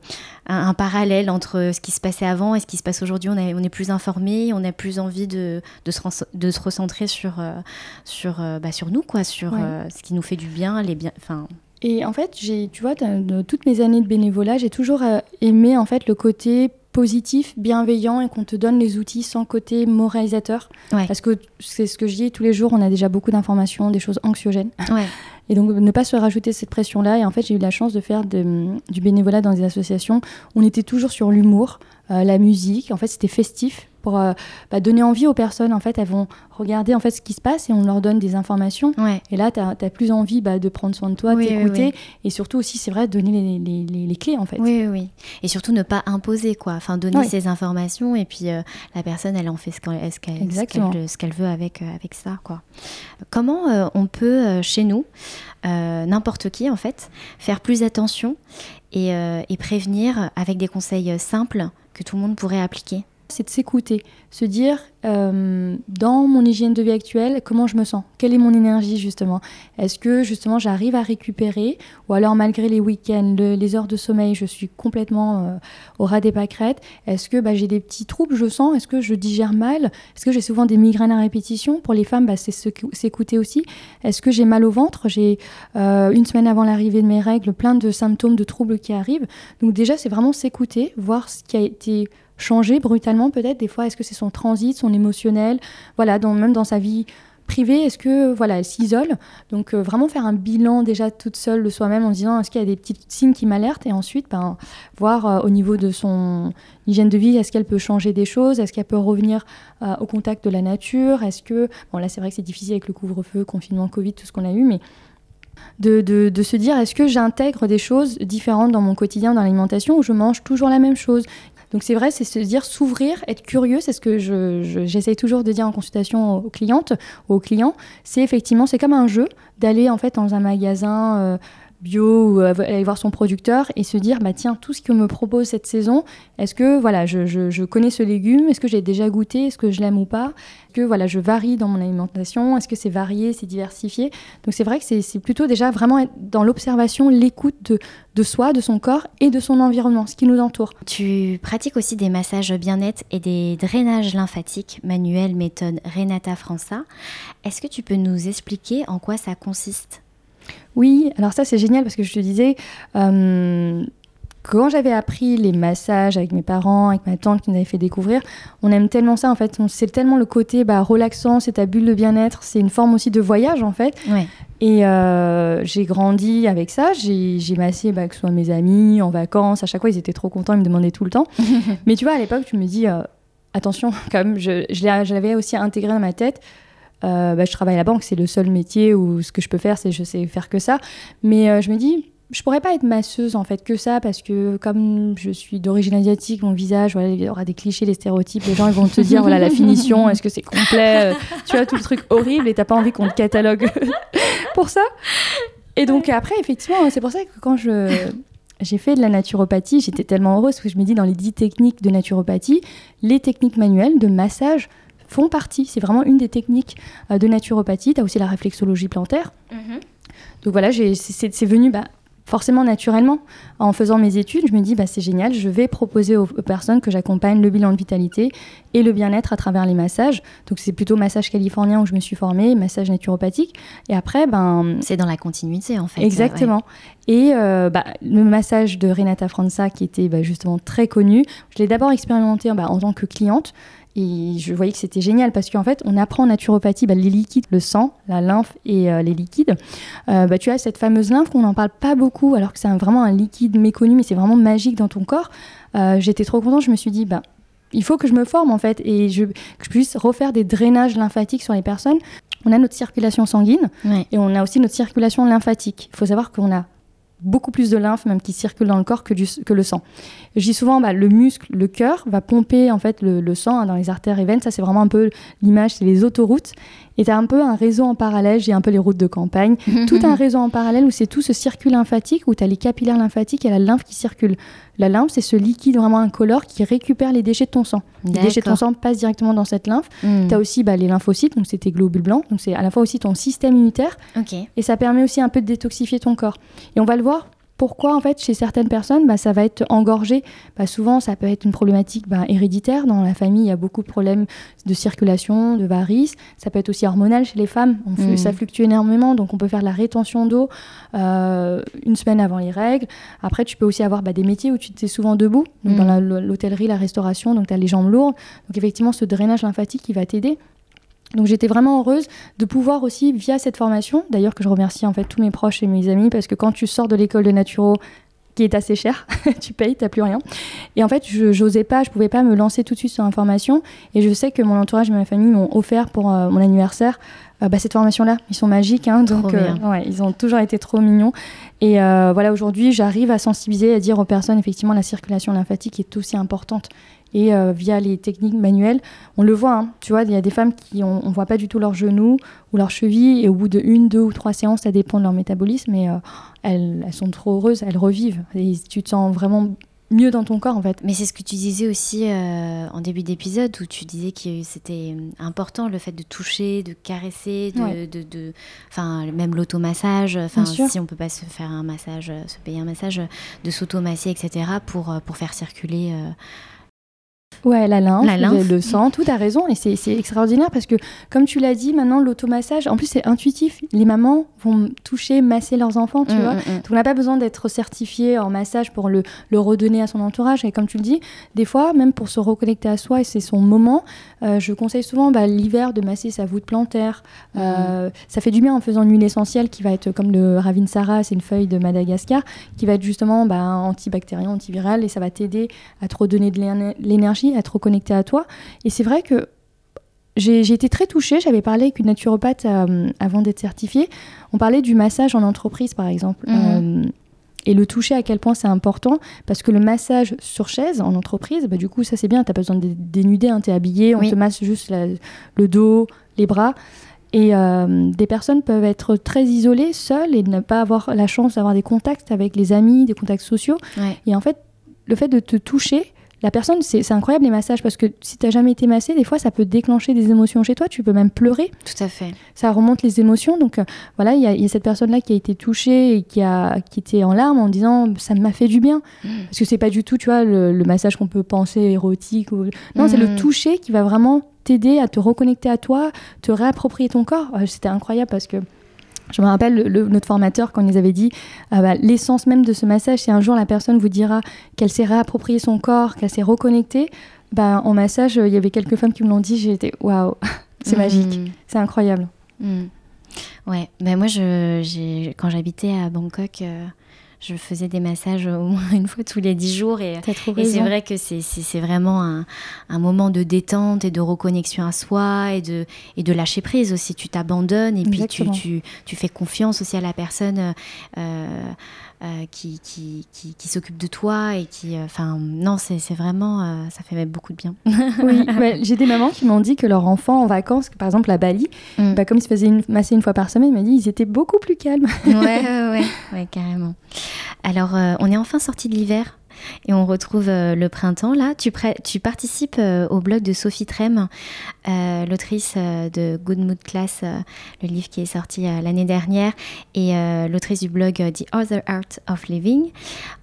un, parallèle entre ce qui se passait avant et ce qui se passe aujourd'hui. On, on est plus informé on a plus envie de de, se, de se recentrer sur, euh, sur, euh, bah, sur nous, quoi, sur euh, ce qui nous fait du bien, les bien, enfin. Et en fait, j'ai, tu vois, de toutes mes années de bénévolat, j'ai toujours aimé en fait le côté positif, bienveillant et qu'on te donne les outils sans côté moralisateur. Parce que c'est ce que je dis tous les jours, on a déjà beaucoup d'informations, des choses anxiogènes. Et donc ne pas se rajouter cette pression-là. Et en fait, j'ai eu la chance de faire du bénévolat dans des associations. On était toujours sur l'humour, euh, la musique. En fait, c'était festif pour euh, bah, donner envie aux personnes. En fait, elles vont regarder en fait ce qui se passe et on leur donne des informations. Et là, tu as, plus envie bah, de prendre soin de toi, d'écouter. Et surtout aussi, c'est vrai, donner les, les, clés en fait. Oui, oui. Et surtout ne pas imposer, quoi. Enfin, donner ces informations et puis euh, la personne, elle en fait ce qu'elle veut avec, euh, avec ça, quoi. Comment on peut, chez nous, n'importe qui en fait, faire plus attention et, et prévenir avec des conseils simples que tout le monde pourrait appliquer? C'est de s'écouter, se dire euh, dans mon hygiène de vie actuelle, comment je me sens Quelle est mon énergie justement. Est-ce que justement j'arrive à récupérer Ou alors malgré les week-ends, les heures de sommeil, je suis complètement euh, au ras des pâquerettes. Est-ce que bah, j'ai des petits troubles, je sens? Est-ce que je digère mal? Est-ce que j'ai souvent des migraines à répétition? Pour les femmes, bah, c'est s'écouter aussi. Est-ce que j'ai mal au ventre? J'ai euh, une semaine avant l'arrivée de mes règles plein de symptômes de troubles qui arrivent. Donc déjà, c'est vraiment s'écouter, voir ce qui a été changer brutalement peut-être des fois Est-ce que c'est son transit, son émotionnel Voilà, même dans sa vie privée, est-ce que voilà, elle s'isole? Donc euh, vraiment faire un bilan déjà toute seule de soi-même en disant est-ce qu'il y a des petits signes qui m'alertent? Et ensuite ben, voir euh, au niveau de son hygiène de vie est-ce qu'elle peut changer des choses, est-ce qu'elle peut revenir euh, au contact de la nature, est-ce que bon là c'est vrai que c'est difficile avec le couvre-feu, confinement, Covid, tout ce qu'on a eu, mais de, se dire est-ce que j'intègre des choses différentes dans mon quotidien, dans l'alimentation, ou je mange toujours la même chose? Donc c'est vrai, c'est se dire s'ouvrir, être curieux, c'est ce que j'essaye toujours de dire en consultation aux clientes, aux clients. C'est effectivement, c'est comme un jeu d'aller en fait dans un magasin. Euh, bio aller voir son producteur et se dire bah tiens tout ce qu'on me propose cette saison est-ce que voilà je, je, connais ce légume? Est-ce que j'ai déjà goûté? Est-ce que je l'aime ou pas? Est-ce que voilà je varie dans mon alimentation? Est-ce que c'est varié c'est diversifié? Donc c'est vrai que c'est plutôt déjà vraiment être dans l'observation l'écoute de, de soi de son corps et de son environnement ce qui nous entoure. Tu pratiques aussi des massages bien-être et des drainages lymphatiques manuels méthode Renata França. Est-ce que tu peux nous expliquer en quoi ça consiste? Oui, alors ça c'est génial parce que je te disais, euh, quand j'avais appris les massages avec mes parents, avec ma tante qui nous avait fait découvrir, on aime tellement ça en fait. C'est tellement le côté bah, relaxant, c'est ta bulle de bien-être, c'est une forme aussi de voyage en fait. Et euh, j'ai grandi avec ça. J'ai massé bah, que ce soit mes amis en vacances. À chaque fois, ils étaient trop contents, ils me demandaient tout le temps. Mais tu vois, à l'époque, tu me dis, euh, attention, quand même, je, je l'avais aussi intégré dans ma tête. Euh, bah, je travaille à la banque, c'est le seul métier où ce que je peux faire, c'est je sais faire que ça. Mais euh, je me dis, je pourrais pas être masseuse en fait que ça parce que comme je suis d'origine asiatique, mon visage, voilà, il y aura des clichés, des stéréotypes. Les gens ils vont te dire voilà la finition, est-ce que c'est complet, euh, tu vois tout le truc horrible et t'as pas envie qu'on te catalogue pour ça. Et donc après effectivement c'est pour ça que quand je j'ai fait de la naturopathie, j'étais tellement heureuse parce que je me dis dans les dix techniques de naturopathie, les techniques manuelles de massage font partie. C'est vraiment une des techniques euh, de naturopathie. Tu as aussi la réflexologie plantaire. Mhm. Donc voilà, c'est venu bah, forcément naturellement. En faisant mes études, je me dis, bah, c'est génial, je vais proposer aux, personnes que j'accompagne le bilan de vitalité et le bien-être à travers les massages. Donc c'est plutôt massage californien où je me suis formée, massage naturopathique. Et après, ben... C'est dans la continuité en fait. Exactement. Et euh, bah, le massage de Renata Franza, qui était bah, justement très connu, je l'ai d'abord expérimenté bah, en tant que cliente. Et je voyais que c'était génial parce qu'en fait, on apprend en naturopathie bah, les liquides, le sang, la lymphe et euh, les liquides. Euh, bah, tu as cette fameuse lymphe qu'on n'en parle pas beaucoup alors que c'est vraiment un liquide méconnu, mais c'est vraiment magique dans ton corps. Euh, j'étais trop contente, je me suis dit, bah, il faut que je me forme en fait et je, que je puisse refaire des drainages lymphatiques sur les personnes. On a notre circulation sanguine et on a aussi notre circulation lymphatique. Il faut savoir qu'on a beaucoup plus de lymphe même qui circule dans le corps que, du, que le sang. Je dis souvent, bah, le muscle, le cœur va pomper en fait le, sang hein, dans les artères et veines. Ça, c'est vraiment un peu l'image, c'est les autoroutes. Et tu as un peu un réseau en parallèle, j'ai un peu les routes de campagne, tout un réseau en parallèle où c'est tout ce circuit lymphatique, où tu as les capillaires lymphatiques et la lymphe qui circule. La lymphe, c'est ce liquide vraiment incolore qui récupère les déchets de ton sang. Les déchets de ton sang passent directement dans cette lymphe. Hmm. Tu as aussi bah, les lymphocytes, donc c'est tes globules blancs, donc c'est à la fois aussi ton système immunitaire. Et ça permet aussi un peu de détoxifier ton corps. Et on va le voir pourquoi en fait chez certaines personnes bah, ça va être engorgé? Bah, Souvent ça peut être une problématique bah, héréditaire. Dans la famille il y a beaucoup de problèmes de circulation, de varices. Ça peut être aussi hormonal chez les femmes. Mmh. Ça fluctue énormément donc on peut faire de la rétention d'eau euh, une semaine avant les règles. Après tu peux aussi avoir des métiers où tu es souvent debout, donc dans mmh. l'hôtellerie, la, restauration, donc tu as les jambes lourdes. Donc effectivement ce drainage lymphatique qui va t'aider. Donc j'étais vraiment heureuse de pouvoir aussi, via cette formation, d'ailleurs que je remercie en fait tous mes proches et mes amis, parce que quand tu sors de l'école de naturo, qui est assez cher, tu payes, t'as plus rien. Et en fait, je n'osais pas, je pouvais pas me lancer tout de suite sur l'information. Et je sais que mon entourage et ma famille m'ont offert pour euh, mon anniversaire euh, bah, cette formation-là. Ils sont magiques, hein, donc euh, ouais, ils ont toujours été trop mignons. Et voilà, aujourd'hui, j'arrive à sensibiliser, à dire aux personnes, effectivement, la circulation lymphatique est aussi importante et euh, via les techniques manuelles, on le voit, hein, tu vois, il y a des femmes qui on, ne voit pas du tout leurs genoux ou leurs chevilles et au bout de une, deux ou trois séances, ça dépend de leur métabolisme, mais euh, elles, elles, sont trop heureuses, elles revivent et tu te sens vraiment mieux dans ton corps en fait. Mais c'est ce que tu disais aussi euh, en début d'épisode où tu disais que c'était important le fait de toucher, de caresser, de, de, enfin même l'automassage. Enfin si on peut pas se faire un massage, se payer un massage, de s'automasser etc. pour pour faire circuler. Ouais, la lymphe, le sang, tout a raison. Et c'est extraordinaire parce que, comme tu l'as dit, maintenant, l'automassage, en plus, c'est intuitif. Les mamans vont toucher, masser leurs enfants, tu mm, vois. Mm, mm. Donc, on n'a pas besoin d'être certifié en massage pour le, le, redonner à son entourage. Et comme tu le dis, des fois, même pour se reconnecter à soi, et c'est son moment, euh, je conseille souvent bah, l'hiver de masser sa voûte plantaire. Euh, ça fait du bien en faisant une huile essentielle qui va être comme le Ravinsara, c'est une feuille de Madagascar, qui va être justement bah, antibactérien, antiviral, et ça va t'aider à te redonner de l'énergie être reconnecté à toi. Et c'est vrai que j'ai été très touchée. J'avais parlé avec une naturopathe euh, avant d'être certifiée. On parlait du massage en entreprise, par exemple. Mhm. Euh, et le toucher, à quel point c'est important. Parce que le massage sur chaise en entreprise, bah, du coup, ça c'est bien. Tu n'as pas besoin de dénuder, hein, tu es habillé, on te masse juste le dos, les bras. Et euh, des personnes peuvent être très isolées, seules, et ne pas avoir la chance d'avoir des contacts avec les amis, des contacts sociaux. Et en fait, le fait de te toucher, la personne, c'est incroyable les massages parce que si tu n'as jamais été massé, des fois ça peut déclencher des émotions chez toi, tu peux même pleurer. Tout à fait. Ça remonte les émotions. Donc euh, voilà, il y, a cette personne-là qui a été touchée et qui, a, qui était en larmes en disant ça m'a fait du bien. Mm. Parce que c'est pas du tout, tu vois, le, massage qu'on peut penser érotique. Ou... Non, c'est le mm. toucher qui va vraiment t'aider à te reconnecter à toi, te réapproprier ton corps. Euh, c'était incroyable parce que je me rappelle le, notre formateur quand il nous avait dit ah bah, l'essence même de ce massage, si un jour la personne vous dira qu'elle s'est réapproprié son corps, qu'elle s'est reconnectée, bah, en massage, il y avait quelques femmes qui me l'ont dit, j'ai été waouh, c'est magique, mmh. c'est incroyable. Mmh. Ouais, ben moi, je, quand j'habitais à Bangkok, euh, je faisais des massages au moins une fois tous les dix jours. Et, c'est vrai que c'est vraiment un, un, moment de détente et de reconnexion à soi et de, et de lâcher prise aussi. Tu t'abandonnes et puis tu, tu, tu, fais confiance aussi à la personne. Euh, euh, qui, qui, qui, s'occupe de toi et qui. Euh, enfin, non, c'est vraiment. Euh, ça fait beaucoup de bien. oui, j'ai des mamans qui m'ont dit que leurs enfants en vacances, par exemple à Bali, mm. bah, comme ils se faisaient une, masser une fois par semaine, ils m'ont dit ils étaient beaucoup plus calmes. ouais, ouais, ouais, carrément. Alors, on est enfin sorti de l'hiver. Et on retrouve euh, le printemps là. Tu, participes euh, au blog de Sophie Trem, euh, l'autrice de Good Mood Class, le livre qui est sorti l'année dernière, et l'autrice du blog The Other Art of Living,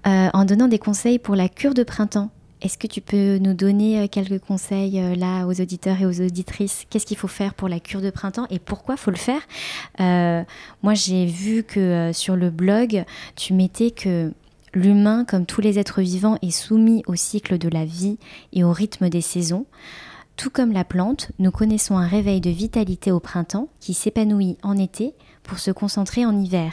en donnant des conseils pour la cure de printemps. Est-ce que tu peux nous donner quelques conseils là aux auditeurs et aux auditrices? Qu'est-ce qu'il faut faire pour la cure de printemps et pourquoi faut le faire? Moi, j'ai vu que sur le blog, tu mettais que L'humain, comme tous les êtres vivants, est soumis au cycle de la vie et au rythme des saisons. Tout comme la plante, nous connaissons un réveil de vitalité au printemps qui s'épanouit en été pour se concentrer en hiver.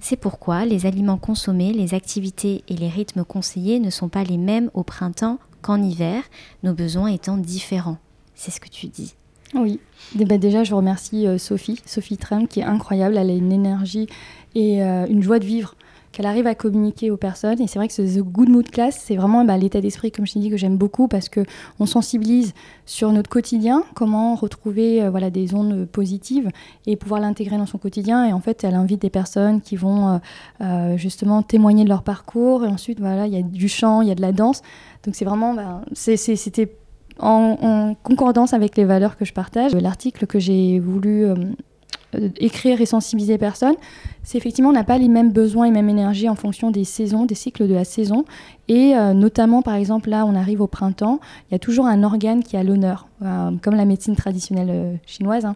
C'est pourquoi les aliments consommés, les activités et les rythmes conseillés ne sont pas les mêmes au printemps qu'en hiver, nos besoins étant différents. C'est ce que tu dis. Oui, eh ben, déjà je remercie euh, Sophie, Sophie Trem qui est incroyable, elle a une énergie et euh, une joie de vivre qu'elle arrive à communiquer aux personnes. Et c'est vrai que ce Good Mood Class, c'est vraiment bah, l'état d'esprit, comme je t'ai dit, que j'aime beaucoup parce qu'on sensibilise sur notre quotidien, comment retrouver euh, voilà, des ondes positives et pouvoir l'intégrer dans son quotidien. Et en fait, elle invite des personnes qui vont euh, euh, justement témoigner de leur parcours. Et ensuite, voilà, il y a du chant, il y a de la danse. Donc c'est vraiment, bah, c'était en, concordance avec les valeurs que je partage. L'article que j'ai voulu écrire et sensibiliser les personnes, c'est effectivement, on n'a pas les mêmes besoins et mêmes énergies en fonction des saisons, des cycles de la saison. Et euh, notamment, par exemple, là, on arrive au printemps, il y a toujours un organe qui a l'honneur, euh, comme la médecine traditionnelle euh, chinoise. Hein.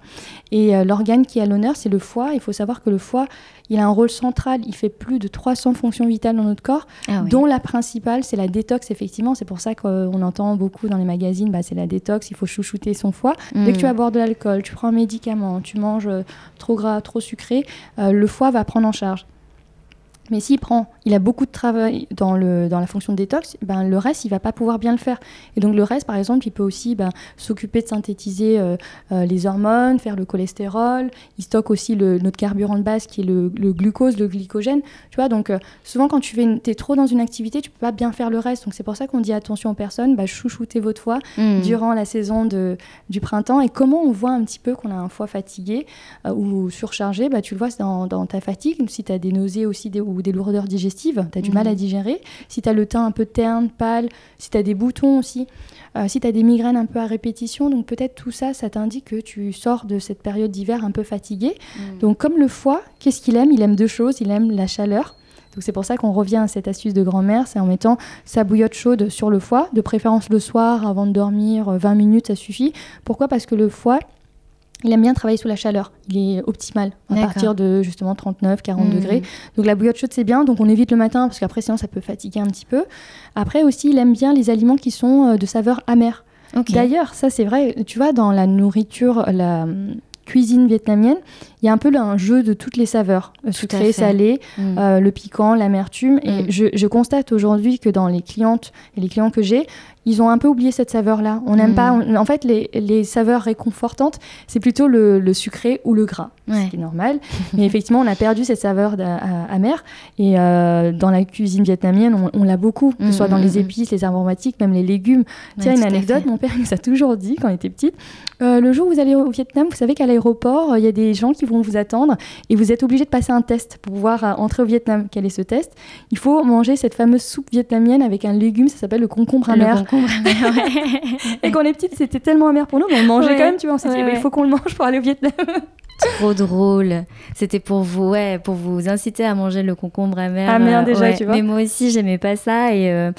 Et l'organe qui a l'honneur, c'est le foie. Il faut savoir que le foie, il a un rôle central. Il fait plus de 300 fonctions vitales dans notre corps, ah dont la principale, c'est la détox, effectivement. C'est pour ça qu'on entend beaucoup dans les magazines, bah, c'est la détox, il faut chouchouter son foie. Dès que tu abordes de l'alcool, tu prends un médicament, tu manges trop gras, trop sucré, le foie va prendre en charge. Mais s'il prend, il a beaucoup de travail dans, le, dans la fonction de détox, ben, le reste, il va pas pouvoir bien le faire. Et donc le reste, par exemple, il peut aussi ben, s'occuper de synthétiser euh, euh, les hormones, faire le cholestérol. Il stocke aussi le, notre carburant de base qui est le, glucose, le glycogène. Tu vois, donc euh, souvent quand tu es trop dans une activité, tu peux pas bien faire le reste. Donc c'est pour ça qu'on dit attention aux personnes, bah, chouchoutez votre foie mmh. durant la saison de, du printemps. Et comment on voit un petit peu qu'on a un foie fatigué ou surchargé, bah, tu le vois dans, dans ta fatigue. Si tu as des nausées aussi des, des lourdeurs digestives, tu as du mal à mhm. digérer, si tu as le teint un peu terne, pâle, si tu as des boutons aussi, euh, si tu as des migraines un peu à répétition, donc peut-être tout ça, ça t'indique que tu sors de cette période d'hiver un peu fatigué. Mhm. Donc comme le foie, qu'est-ce qu'il aime? Il aime deux choses, il aime la chaleur. Donc c'est pour ça qu'on revient à cette astuce de grand-mère, c'est en mettant sa bouillotte chaude sur le foie, de préférence le soir avant de dormir, 20 minutes ça suffit. Pourquoi? Parce que le foie, il aime bien travailler sous la chaleur. Il est optimal à partir de justement 39, 40 hmm. degrés. Donc la bouillotte chaude, c'est bien. Donc on évite le matin parce qu'après, sinon, ça peut fatiguer un petit peu. Après aussi, il aime bien les aliments qui sont euh, de saveur amère. D'ailleurs, ça c'est vrai, tu vois, dans la nourriture, la cuisine vietnamienne, il y a un peu un jeu de toutes les saveurs, euh, sucré, salé, hmm. euh, le piquant, l'amertume. Et hmm. je, je, constate aujourd'hui que dans les clientes et les clients que j'ai, ils ont un peu oublié cette saveur-là. On n'aime pas. Hmm. en fait, les, les, saveurs réconfortantes, c'est plutôt le, le, sucré ou le gras, ce qui est normal. Mais effectivement, on a perdu cette saveur amère. Et euh, dans la cuisine vietnamienne, on, l'a beaucoup, que ce soit dans les épices, les aromatiques, même les légumes. Tiens, une anecdote, mon père nous a toujours dit, quand on était petite, euh, le jour où vous allez au Vietnam, vous savez qu'à l'aéroport, il y a des gens qui vont vous attendre et vous êtes obligé de passer un test pour pouvoir euh, entrer au Vietnam. Quel est ce test? Il faut manger cette fameuse soupe vietnamienne avec un légume, ça s'appelle le concombre amer. et quand on est petite, c'était tellement amer pour nous, mais on mangeait quand même, tu vois. On s'est dit, il faut qu'on le mange pour aller au Vietnam. Trop drôle. C'était pour vous, ouais, pour vous inciter à manger le concombre amer. Amer déjà, tu vois. Mais moi aussi, j'aimais pas ça et, euh,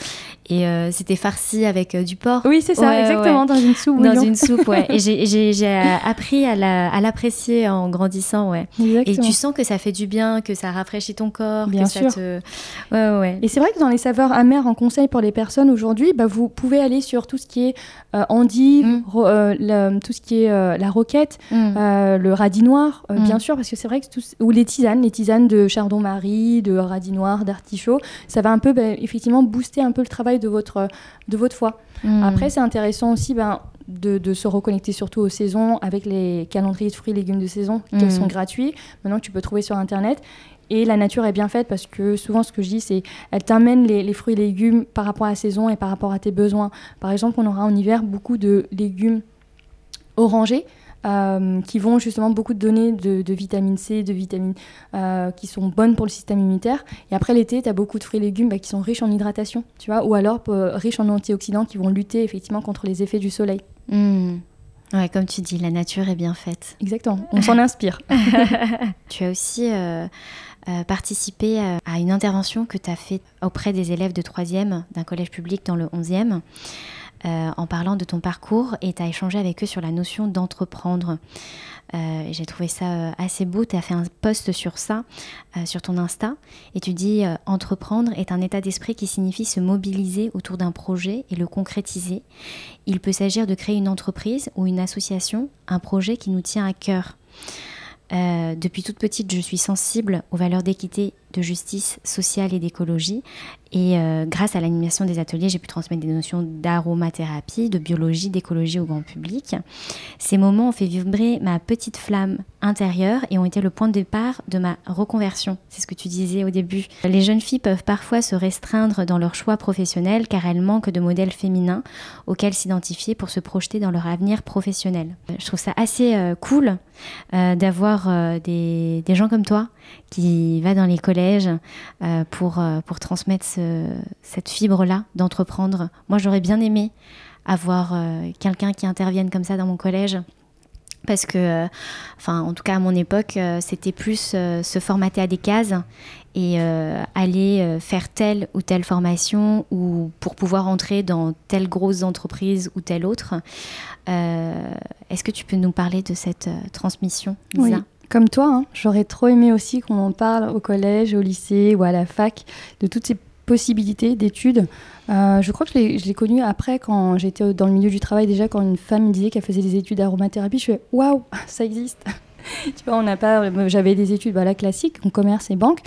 et euh, c'était farci avec euh, du porc. Oui, c'est ça, exactement, dans une soupe. Dans une soupe, ouais. Et j'ai appris à l'apprécier en grandissant, ouais. Et tu sens que ça fait du bien, que ça rafraîchit ton corps. Bien sûr. Ouais, ouais. Et c'est vrai que dans les saveurs amères en conseil pour les personnes aujourd'hui, bah, vous pouvez aller sur tout ce qui est endive, mm. tout ce qui est la roquette, mm. le radis noir, euh, bien mm. sûr, parce que c'est vrai que ou les tisanes, les tisanes de chardon-marie, de radis noir, d'artichaut, ça va un peu, ben, effectivement, booster un peu le travail de votre, de votre foie. Mm. Après, c'est intéressant aussi, ben, de, se reconnecter surtout aux saisons avec les calendriers de fruits et légumes de saison qui mm. sont gratuits, maintenant que tu peux trouver sur Internet. Et la nature est bien faite parce que souvent ce que je dis, c'est elle t'amène les, les, fruits et légumes par rapport à la saison et par rapport à tes besoins. Par exemple, on aura en hiver beaucoup de légumes orangés. Euh, qui vont justement beaucoup donner de, vitamine C, de vitamines euh, qui sont bonnes pour le système immunitaire. Et après l'été, tu as beaucoup de fruits et légumes bah, qui sont riches en hydratation, tu vois, ou alors euh, riches en antioxydants qui vont lutter effectivement contre les effets du soleil. Hmm. Ouais, comme tu dis, la nature est bien faite. Exactement, on s'en inspire. tu as aussi participé à une intervention que tu as faite auprès des élèves de 3e d'un collège public dans le 11e. Euh, en parlant de ton parcours et tu as échangé avec eux sur la notion d'entreprendre. Euh, j'ai trouvé ça euh, assez beau. Tu as fait un post sur ça, sur ton Insta, et tu dis Entreprendre est un état d'esprit qui signifie se mobiliser autour d'un projet et le concrétiser. Il peut s'agir de créer une entreprise ou une association, un projet qui nous tient à cœur. depuis toute petite, je suis sensible aux valeurs d'équité de justice sociale et d'écologie. Et euh, grâce à l'animation des ateliers, j'ai pu transmettre des notions d'aromathérapie, de biologie, d'écologie au grand public. Ces moments ont fait vibrer ma petite flamme intérieure et ont été le point de départ de ma reconversion. C'est ce que tu disais au début. Les jeunes filles peuvent parfois se restreindre dans leur choix professionnel car elles manquent de modèles féminins auxquels s'identifier pour se projeter dans leur avenir professionnel. Je trouve ça assez euh, cool euh, d'avoir des, des gens comme toi qui va dans les collèges euh, pour, euh, pour transmettre cette fibre-là d'entreprendre. Moi, j'aurais bien aimé avoir euh, quelqu'un qui intervienne comme ça dans mon collège parce que, en tout cas à mon époque, c'était plus se formater à des cases et aller faire telle ou telle formation ou pour pouvoir entrer dans telle grosse entreprise ou telle autre. Est-ce que tu peux nous parler de cette transmission, Lisa? Comme toi, hein, j'aurais trop aimé aussi qu'on en parle au collège, au lycée ou à la fac de toutes ces possibilités d'études. Euh, je crois que je l'ai connu après, quand j'étais dans le milieu du travail, déjà quand une femme me disait qu'elle faisait des études d'aromathérapie, je fais waouh, ça existe. tu vois, on n'a pas. J'avais des études voilà, classiques en commerce et banque.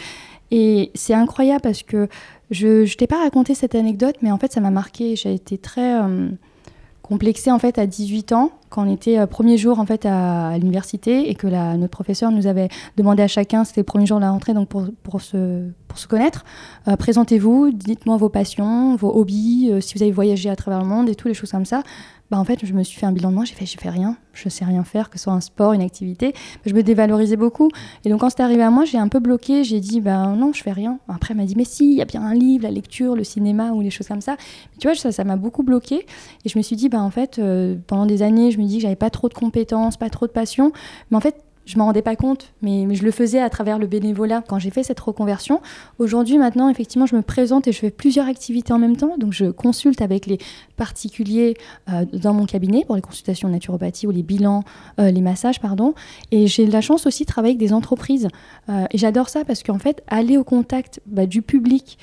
Et c'est incroyable parce que je ne t'ai pas raconté cette anecdote, mais en fait, ça m'a marqué. J'ai été très. Euh, complexée en fait à 18 ans quand on était euh, premier jour en fait à, l'université et que notre professeur nous avait demandé à chacun, c'était le premier jour de la rentrée, donc pour, pour, se, pour se connaître, euh, présentez-vous, dites-moi vos passions, vos hobbies, euh, si vous avez voyagé à travers le monde et tout, les choses comme ça. Bah, en fait, je me suis fait un bilan de moi, j'ai fait, j'ai fait rien, je sais rien faire, que ce soit un sport, une activité. Je me dévalorisais beaucoup. Et donc, quand c'est arrivé à moi, j'ai un peu bloqué, j'ai dit, ben non, je fais rien. Après, elle m'a dit, mais si, il y a bien un livre, la lecture, le cinéma ou les choses comme ça. Mais tu vois, ça, ça m'a beaucoup bloqué. Et je me suis dit, ben en fait, pendant des années, je me dis que j'avais pas trop de compétences, pas trop de passion. Mais en fait, je m'en rendais pas compte, mais, je le faisais à travers le bénévolat quand j'ai fait cette reconversion. Aujourd'hui, maintenant, effectivement, je me présente et je fais plusieurs activités en même temps. Donc, je consulte avec les particuliers euh, dans mon cabinet pour les consultations de naturopathie ou les bilans, euh, les massages, pardon. Et j'ai la chance aussi de travailler avec des entreprises. Euh, et j'adore ça parce qu'en fait, aller au contact bah, du public,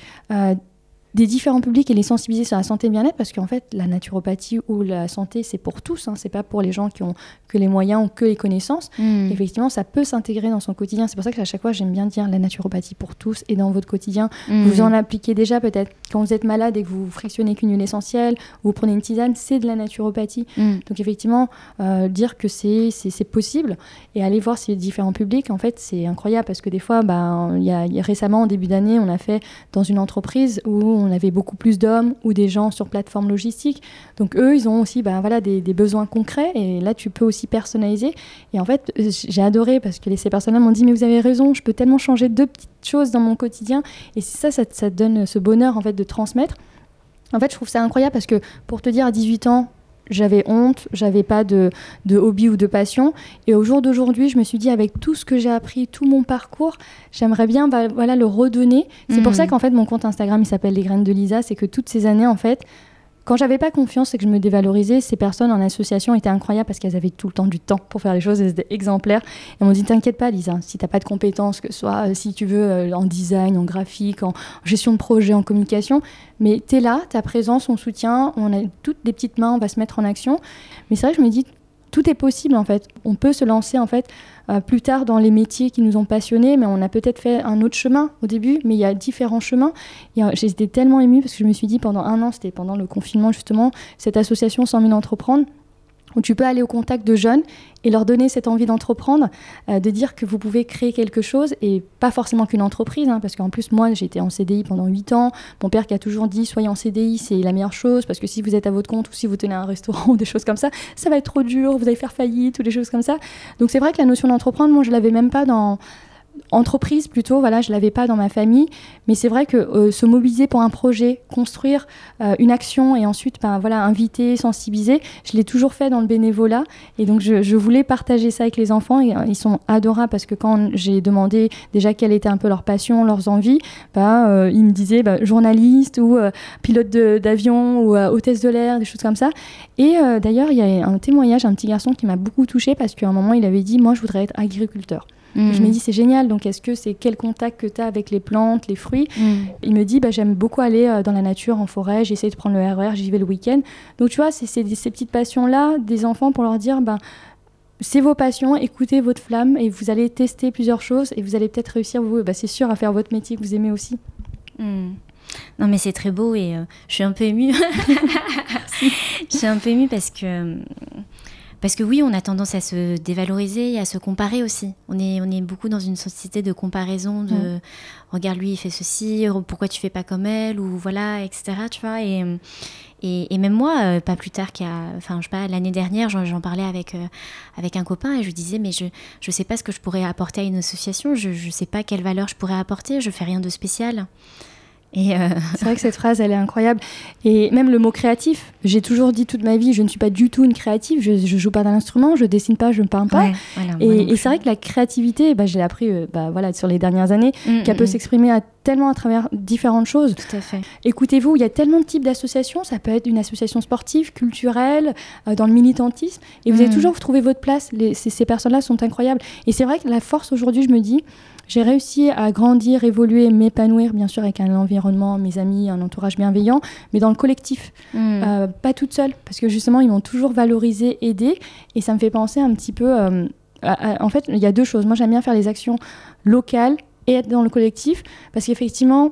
des différents publics et les sensibiliser sur la santé et bien-être parce qu'en fait la naturopathie ou la santé c'est pour tous hein, c'est pas pour les gens qui ont que les moyens ou que les connaissances hmm. effectivement ça peut s'intégrer dans son quotidien c'est pour ça que à chaque fois j'aime bien dire la naturopathie pour tous et dans votre quotidien hmm. vous en appliquez déjà peut-être quand vous êtes malade et que vous frictionnez qu'une huile essentielle ou vous prenez une tisane c'est de la naturopathie hmm. donc effectivement euh, dire que c'est possible et aller voir ces différents publics en fait c'est incroyable parce que des fois bah, il y, a, récemment en début d'année on a fait dans une entreprise où on avait beaucoup plus d'hommes ou des gens sur plateforme logistique. Donc eux, ils ont aussi ben, voilà, des, besoins concrets et là, tu peux aussi personnaliser. Et en fait, j'ai adoré parce que ces personnes-là m'ont dit, mais vous avez raison, je peux tellement changer deux petites choses dans mon quotidien. Et ça, ça, ça donne ce bonheur en fait de transmettre. En fait, je trouve ça incroyable parce que pour te dire, à 18 ans, j'avais honte, j'avais pas de, de, hobby ou de passion. Et au jour d'aujourd'hui, je me suis dit, avec tout ce que j'ai appris, tout mon parcours, j'aimerais bien bah, voilà, le redonner. C'est pour mmh. ça qu'en fait, mon compte Instagram, il s'appelle Les Graines de Lisa. C'est que toutes ces années, en fait, quand j'avais pas confiance et que je me dévalorisais, ces personnes en association étaient incroyables parce qu'elles avaient tout le temps du temps pour faire les choses, elles étaient exemplaires. Elles m'ont dit T'inquiète pas, Lisa, si t'as pas de compétences, que ce soit euh, si tu veux euh, en design, en graphique, en gestion de projet, en communication, mais tu es là, ta présence, on soutient, on a toutes des petites mains, on va se mettre en action. Mais c'est vrai que je me dis tout est possible en fait. On peut se lancer en fait euh, plus tard dans les métiers qui nous ont passionnés, mais on a peut-être fait un autre chemin au début, mais il y a différents chemins. J'étais tellement émue parce que je me suis dit pendant un an, c'était pendant le confinement justement, cette association 100 000 entreprendre, où tu peux aller au contact de jeunes et leur donner cette envie d'entreprendre, euh, de dire que vous pouvez créer quelque chose et pas forcément qu'une entreprise, hein, parce qu'en plus moi j'étais en CDI pendant 8 ans, mon père qui a toujours dit soyez en CDI c'est la meilleure chose, parce que si vous êtes à votre compte ou si vous tenez un restaurant ou des choses comme ça, ça va être trop dur, vous allez faire faillite ou des choses comme ça. Donc c'est vrai que la notion d'entreprendre, moi je l'avais même pas dans entreprise plutôt, voilà, je l'avais pas dans ma famille, mais c'est vrai que euh, se mobiliser pour un projet, construire euh, une action et ensuite, ben, voilà, inviter, sensibiliser, je l'ai toujours fait dans le bénévolat et donc je, voulais partager ça avec les enfants et euh, ils sont adorables parce que quand j'ai demandé déjà quelle était un peu leur passion, leurs envies, ben, ils me disaient ben, journaliste ou pilote d'avion ou hôtesse de l'air, des choses comme ça. Et d'ailleurs, il y a un témoignage, un petit garçon qui m'a beaucoup touchée parce qu'à un moment, il avait dit, moi, je voudrais être agriculteur. Je me mm. dis, c'est génial. Donc, est-ce que c'est quel contact que tu as avec les plantes, les fruits mm. Il me dit, bah, j'aime beaucoup aller euh, dans la nature, en forêt. J'essaie de prendre le RER, e j'y vais le week-end. Donc, tu vois, c'est ces petites passions-là des enfants pour leur dire, ben, c'est vos passions, écoutez votre flamme et vous allez tester plusieurs choses et vous allez peut-être réussir, vous, bah, c'est sûr, à faire votre métier que vous aimez aussi. Mm. Non, mais c'est très beau et euh, je suis un peu émue. je suis un peu émue parce que parce que oui, on a tendance à se dévaloriser et à se comparer aussi. On est, on est beaucoup dans une société de comparaison, de mm. regarde lui, il fait ceci, pourquoi tu fais pas comme elle, ou voilà, etc. Tu vois, et, et, même moi, euh, pas plus tard qu'à, enfin, je sais pas, l'année dernière, j'en parlais avec, euh, avec un copain et je lui disais, mais je ne sais pas ce que je pourrais apporter à une association, je ne sais pas quelle valeur je pourrais apporter, je fais rien de spécial. Et euh, C'est vrai que cette phrase, elle est incroyable. Et même le mot créatif, j'ai toujours dit toute ma vie, je ne suis pas du tout une créative, je, je joue pas d'un instrument, je dessine pas, je ne peins pas. ouais, voilà, Et, c'est vrai que la créativité, bah, je l'ai appris euh, bah, voilà, sur les dernières années, Mm, qu'elle peut mm, s'exprimer à, tellement à travers différentes choses. Tout à fait. Écoutez-vous, il y a tellement de types d'associations. Ça peut être une association sportive, culturelle, euh, dans le militantisme. Et vous Mm. allez toujours trouver votre place. Les- ces ces personnes-là sont incroyables. Et c'est vrai que la force aujourd'hui, je me dis, j'ai réussi à grandir, évoluer, m'épanouir, bien sûr, avec un environnement, mes amis, un entourage bienveillant, mais dans le collectif. Mm. Euh, pas toute seule, parce que justement, ils m'ont toujours valorisé, aidé. Et ça me fait penser un petit peu. euh, à- à- en fait, il y a deux choses. Moi, j'aime bien faire les actions locales et être dans le collectif, parce qu'effectivement,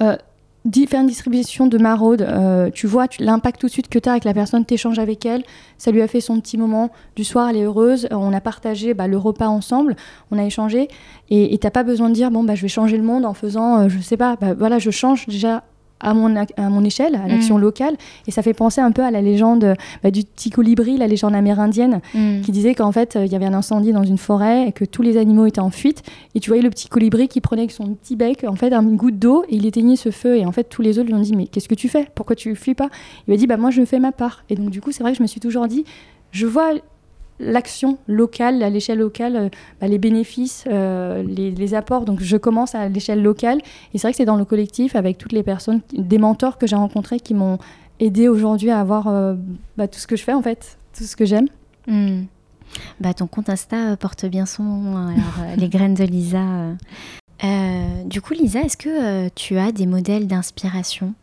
euh, di- faire une distribution de maraude, euh, tu vois l'impact tout de suite que tu as avec la personne, tu échanges avec elle, ça lui a fait son petit moment du soir, elle est heureuse, euh, on a partagé bah, le repas ensemble, on a échangé, et tu n'as pas besoin de dire, bon, bah, je vais changer le monde en faisant, euh, je sais pas, bah, voilà, je change déjà à mon, à mon échelle, à l'action Mm. locale, et ça fait penser un peu à la légende bah, du petit colibri, la légende amérindienne, Mm. qui disait qu'en fait, euh, il y avait un incendie dans une forêt et que tous les animaux étaient en fuite. Et tu voyais le petit colibri qui prenait avec son petit bec, en fait, une goutte d'eau et il éteignait ce feu. Et en fait, tous les autres lui ont dit Mais qu'est-ce que tu fais? Pourquoi tu fuis pas? Il lui a dit Bah, moi, je fais ma part. Et donc, du coup, c'est vrai que je me suis toujours dit Je vois l'action locale, à l'échelle locale, euh, bah, les bénéfices, euh, les, les apports. Donc, je commence à l'échelle locale. Et c'est vrai que c'est dans le collectif avec toutes les personnes, des mentors que j'ai rencontrés qui m'ont aidé aujourd'hui à avoir euh, bah, tout ce que je fais, en fait, tout ce que j'aime. Hmm. Bah, ton compte Insta porte bien son nom, hein, alors, les graines de Lisa. euh. Du coup, Lisa, est-ce que tu as des modèles d'inspiration?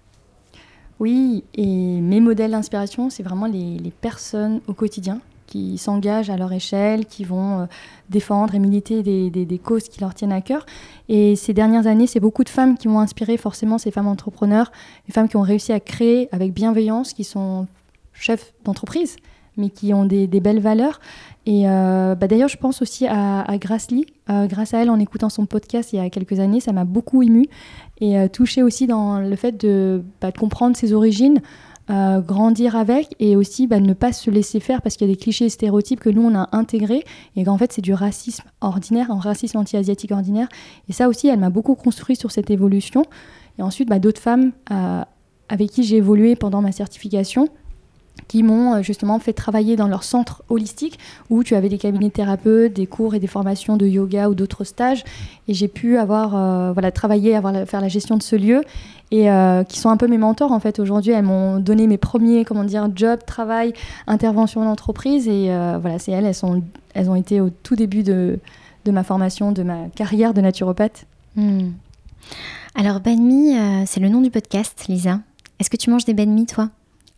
Oui, et mes modèles d'inspiration, c'est vraiment les, les personnes au quotidien qui s'engagent à leur échelle, qui vont euh, défendre et militer des, causes qui leur tiennent à cœur. Et ces dernières années, c'est beaucoup de femmes qui m'ont inspiré, forcément, ces femmes entrepreneurs, les femmes qui ont réussi à créer avec bienveillance, qui sont chefs d'entreprise, mais qui ont des, belles valeurs. Et euh, bah, d'ailleurs, je pense aussi à, à. Euh, grâce à elle, en écoutant son podcast il y a quelques années, ça m'a beaucoup émue et touchée aussi dans le fait de, bah, de comprendre ses origines, euh, grandir avec et aussi bah, ne pas se laisser faire parce qu'il y a des clichés et stéréotypes que nous on a intégrés et qu'en fait c'est du racisme ordinaire, un racisme anti-asiatique ordinaire. Et ça aussi, elle m'a beaucoup construit sur cette évolution. Et ensuite, bah, d'autres femmes euh, avec qui j'ai évolué pendant ma certification qui m'ont euh, justement fait travailler dans leur centre holistique où tu avais des cabinets de thérapeutes, des cours et des formations de yoga ou d'autres stages. Et j'ai pu avoir, euh, voilà, travailler, avoir faire la gestion de ce lieu et euh, qui sont un peu mes mentors en fait. Aujourd'hui, elles m'ont donné mes premiers, comment dire, job, travail, intervention en entreprise et euh, voilà, c'est elles, elles, sont, elles ont été au tout début de, de ma formation, de ma carrière de naturopathe. Hmm. Alors, banh mi, euh, c'est le nom du podcast, Lisa. Est-ce que tu manges des banh mi, toi?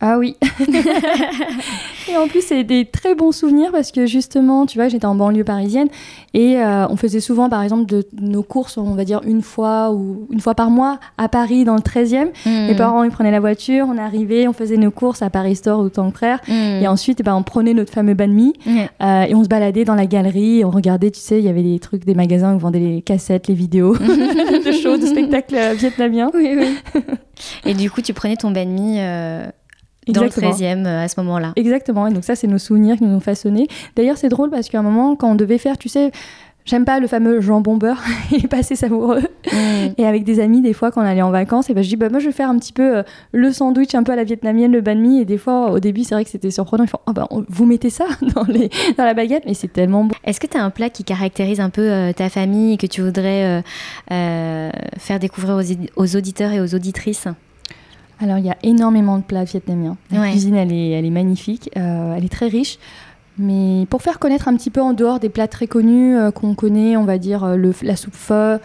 Ah oui. et en plus, c'est des très bons souvenirs parce que justement, tu vois, j'étais en banlieue parisienne et euh, on faisait souvent, par exemple, de nos courses, on va dire une fois ou une fois par mois à Paris dans le 13e. Hmm. Mes parents, ils prenaient la voiture, on arrivait, on faisait nos courses à Paris Store ou Tank Frère. Hmm. Et ensuite, eh ben, on prenait notre fameux banh mi euh, et on se baladait dans la galerie. On regardait, tu sais, il y avait des trucs, des magasins où on vendait les cassettes, les vidéos de shows, de spectacles euh, vietnamiens. Oui, oui. Et du coup, tu prenais ton banh mi euh, dans le Exactement. 13e euh, à ce moment-là. Exactement, et donc ça, c'est nos souvenirs qui nous ont façonnés. D'ailleurs, c'est drôle parce qu'à un moment, quand on devait faire, tu sais, j'aime pas le fameux jambon beurre, il est pas assez savoureux. Hmm. Et avec des amis, des fois, quand on allait en vacances, et ben, je dis, bah, moi, je vais faire un petit peu euh, le sandwich un peu à la vietnamienne, le banh mi. Et des fois, au début, c'est vrai que c'était surprenant. Ils font, ah bah, on- vous mettez ça dans, les, dans la baguette, mais c'est tellement bon. Est-ce que tu as un plat qui caractérise un peu euh, ta famille et que tu voudrais euh, faire découvrir aux auditeurs et aux auditrices? Alors, il y a énormément de plats vietnamiens. La Ouais. cuisine, elle est, elle est magnifique, euh, elle est très riche. Mais pour faire connaître un petit peu en dehors des plats très connus euh, qu'on connaît, on va dire euh, le, la soupe pho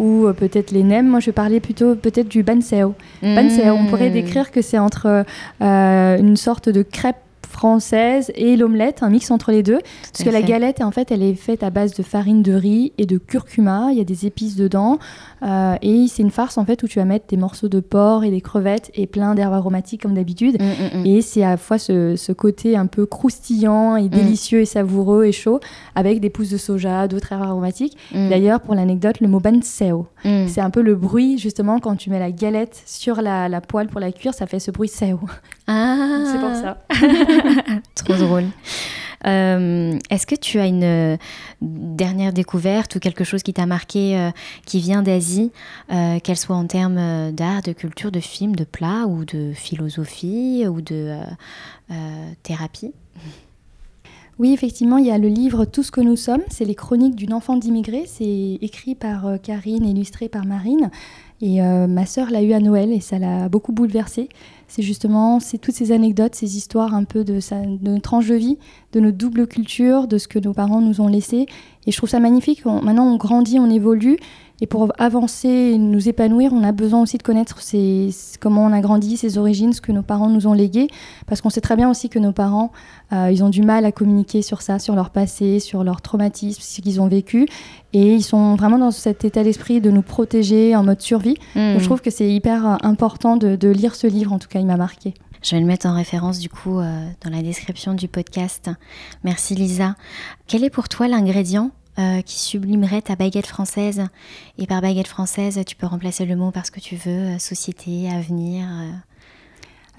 ou peut-être les nems, moi je vais parler plutôt peut-être du ban seo. Ban seo, on pourrait Hmm. décrire que c'est entre une sorte de crêpe française et l'omelette, un mix entre les deux. Parce que la galette, en fait, elle est faite à base de farine de riz et de curcuma. Il y a des épices dedans. Euh, et c'est une farce, en fait, où tu vas mettre des morceaux de porc et des crevettes et plein d'herbes aromatiques, comme d'habitude. Mm, mm, mm. Et c'est à la fois ce, ce côté un peu croustillant et délicieux et savoureux et chaud, avec des pousses de soja, d'autres herbes aromatiques. D'ailleurs, pour l'anecdote, le mot banseo, c'est un peu le bruit, justement, quand tu mets la galette sur la, la poêle pour la cuire, ça fait ce bruit seo. Ah, C'est pour ça. Trop drôle. Est-ce que tu as une dernière découverte ou quelque chose qui t'a marqué qui vient d'Asie, qu'elle soit en termes d'art, de culture, de film, de plat ou de philosophie ou de thérapie? Oui, effectivement, il y a le livre Tout ce que nous sommes, c'est les chroniques d'une enfant d'immigré, c'est écrit par euh, Karine, illustré par Marine. Et euh, ma sœur l'a eu à Noël et ça l'a beaucoup bouleversée. C'est justement c'est toutes ces anecdotes, ces histoires un peu de, notre tranche de vie, de notre double culture, de ce que nos parents nous ont laissé. Et je trouve ça magnifique. maintenant, on grandit, on évolue. Et pour avancer, nous épanouir, on a besoin aussi de connaître comment on a grandi, ses origines, ce que nos parents nous ont légué. Parce qu'on sait très bien aussi que nos parents, euh, ils ont du mal à communiquer sur ça, sur leur passé, sur leur traumatisme, ce qu'ils ont vécu. Et ils sont vraiment dans cet état d'esprit de nous protéger en mode survie. Hmm. Donc je trouve que c'est hyper euh, important de, de, lire ce livre, en tout cas, il m'a marqué. Je vais le mettre en référence du coup euh, dans la description du podcast. Merci Lisa. Quel est pour toi l'ingrédient euh, qui sublimerait ta baguette française. Et par baguette française, tu peux remplacer le mot parce que tu veux, euh, société, avenir. Euh.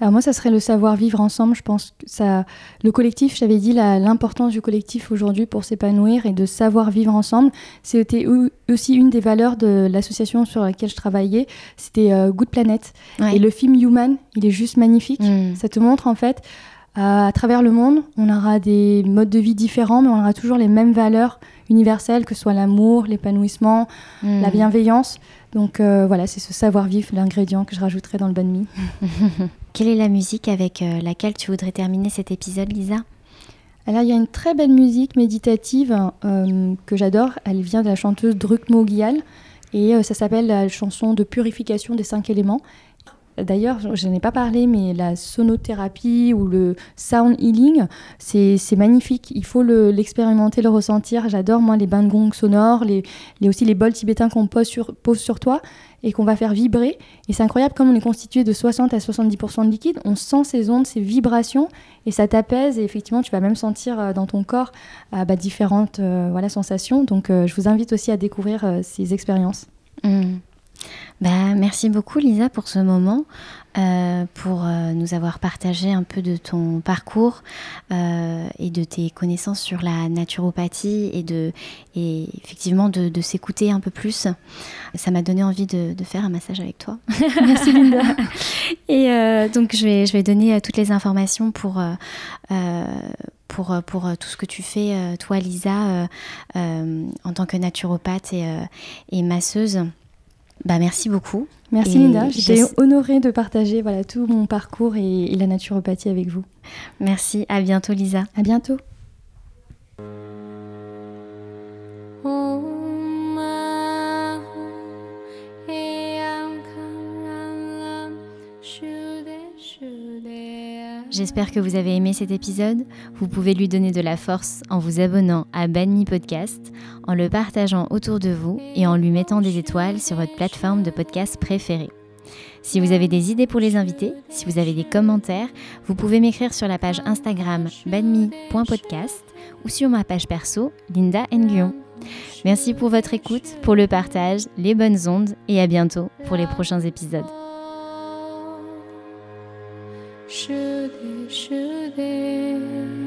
Alors moi, ça serait le savoir-vivre ensemble. Je pense que ça, le collectif, j'avais dit l'importance du collectif aujourd'hui pour s'épanouir et de savoir vivre ensemble. C'était aussi une des valeurs de l'association sur laquelle je travaillais. C'était Good Planet. Et le film Human, il est juste magnifique. Mm. Ça te montre en fait, à travers le monde, on aura des modes de vie différents, mais on aura toujours les mêmes valeurs universelle, que ce soit l'amour, l'épanouissement, hmm. la bienveillance. Donc euh, voilà, c'est ce savoir-vivre, l'ingrédient que je rajouterai dans le banh mi. Quelle est la musique avec euh, laquelle tu voudrais terminer cet épisode, Lisa? Alors il y a une très belle musique méditative euh, que j'adore. Elle vient de la chanteuse Druk Mogial et ça s'appelle la chanson de purification des cinq éléments. D'ailleurs, je n'en ai pas parlé, mais la sonothérapie ou le sound healing, c'est magnifique. Il faut l'expérimenter, le, ressentir. J'adore, moi, les bains de gong sonores, les, aussi les bols tibétains qu'on pose sur, toi et qu'on va faire vibrer. Et c'est incroyable, comme on est constitué de 60 à 70% de liquide, on sent ces ondes, ces vibrations, et ça t'apaise. Et effectivement, tu vas même sentir euh, dans ton corps euh, bah, différentes euh, sensations. Donc, je vous invite aussi à découvrir ces expériences. Mmh. Bah, merci beaucoup Lisa pour ce moment, euh, pour euh, nous avoir partagé un peu de ton parcours euh, et de tes connaissances sur la naturopathie et, de, et effectivement de, de s'écouter un peu plus. Ça m'a donné envie de, de, faire un massage avec toi. Merci Linda. et donc je vais, je vais donner toutes les informations pour pour, pour, tout ce que tu fais, toi Lisa, en tant que naturopathe et, et masseuse. Bah, merci beaucoup. Merci Linda, j'étais honorée de partager voilà, tout mon parcours et, et la naturopathie avec vous. Merci, à bientôt Lisa. À bientôt. J'espère que vous avez aimé cet épisode. Vous pouvez lui donner de la force en vous abonnant à Banmi Podcast, en le partageant autour de vous et en lui mettant des étoiles sur votre plateforme de podcast préférée. Si vous avez des idées pour les invités, si vous avez des commentaires, vous pouvez m'écrire sur la page Instagram banmi.podcast ou sur ma page perso Linda Nguyen. Merci pour votre écoute, pour le partage, les bonnes ondes et à bientôt pour les prochains épisodes. 是的是的。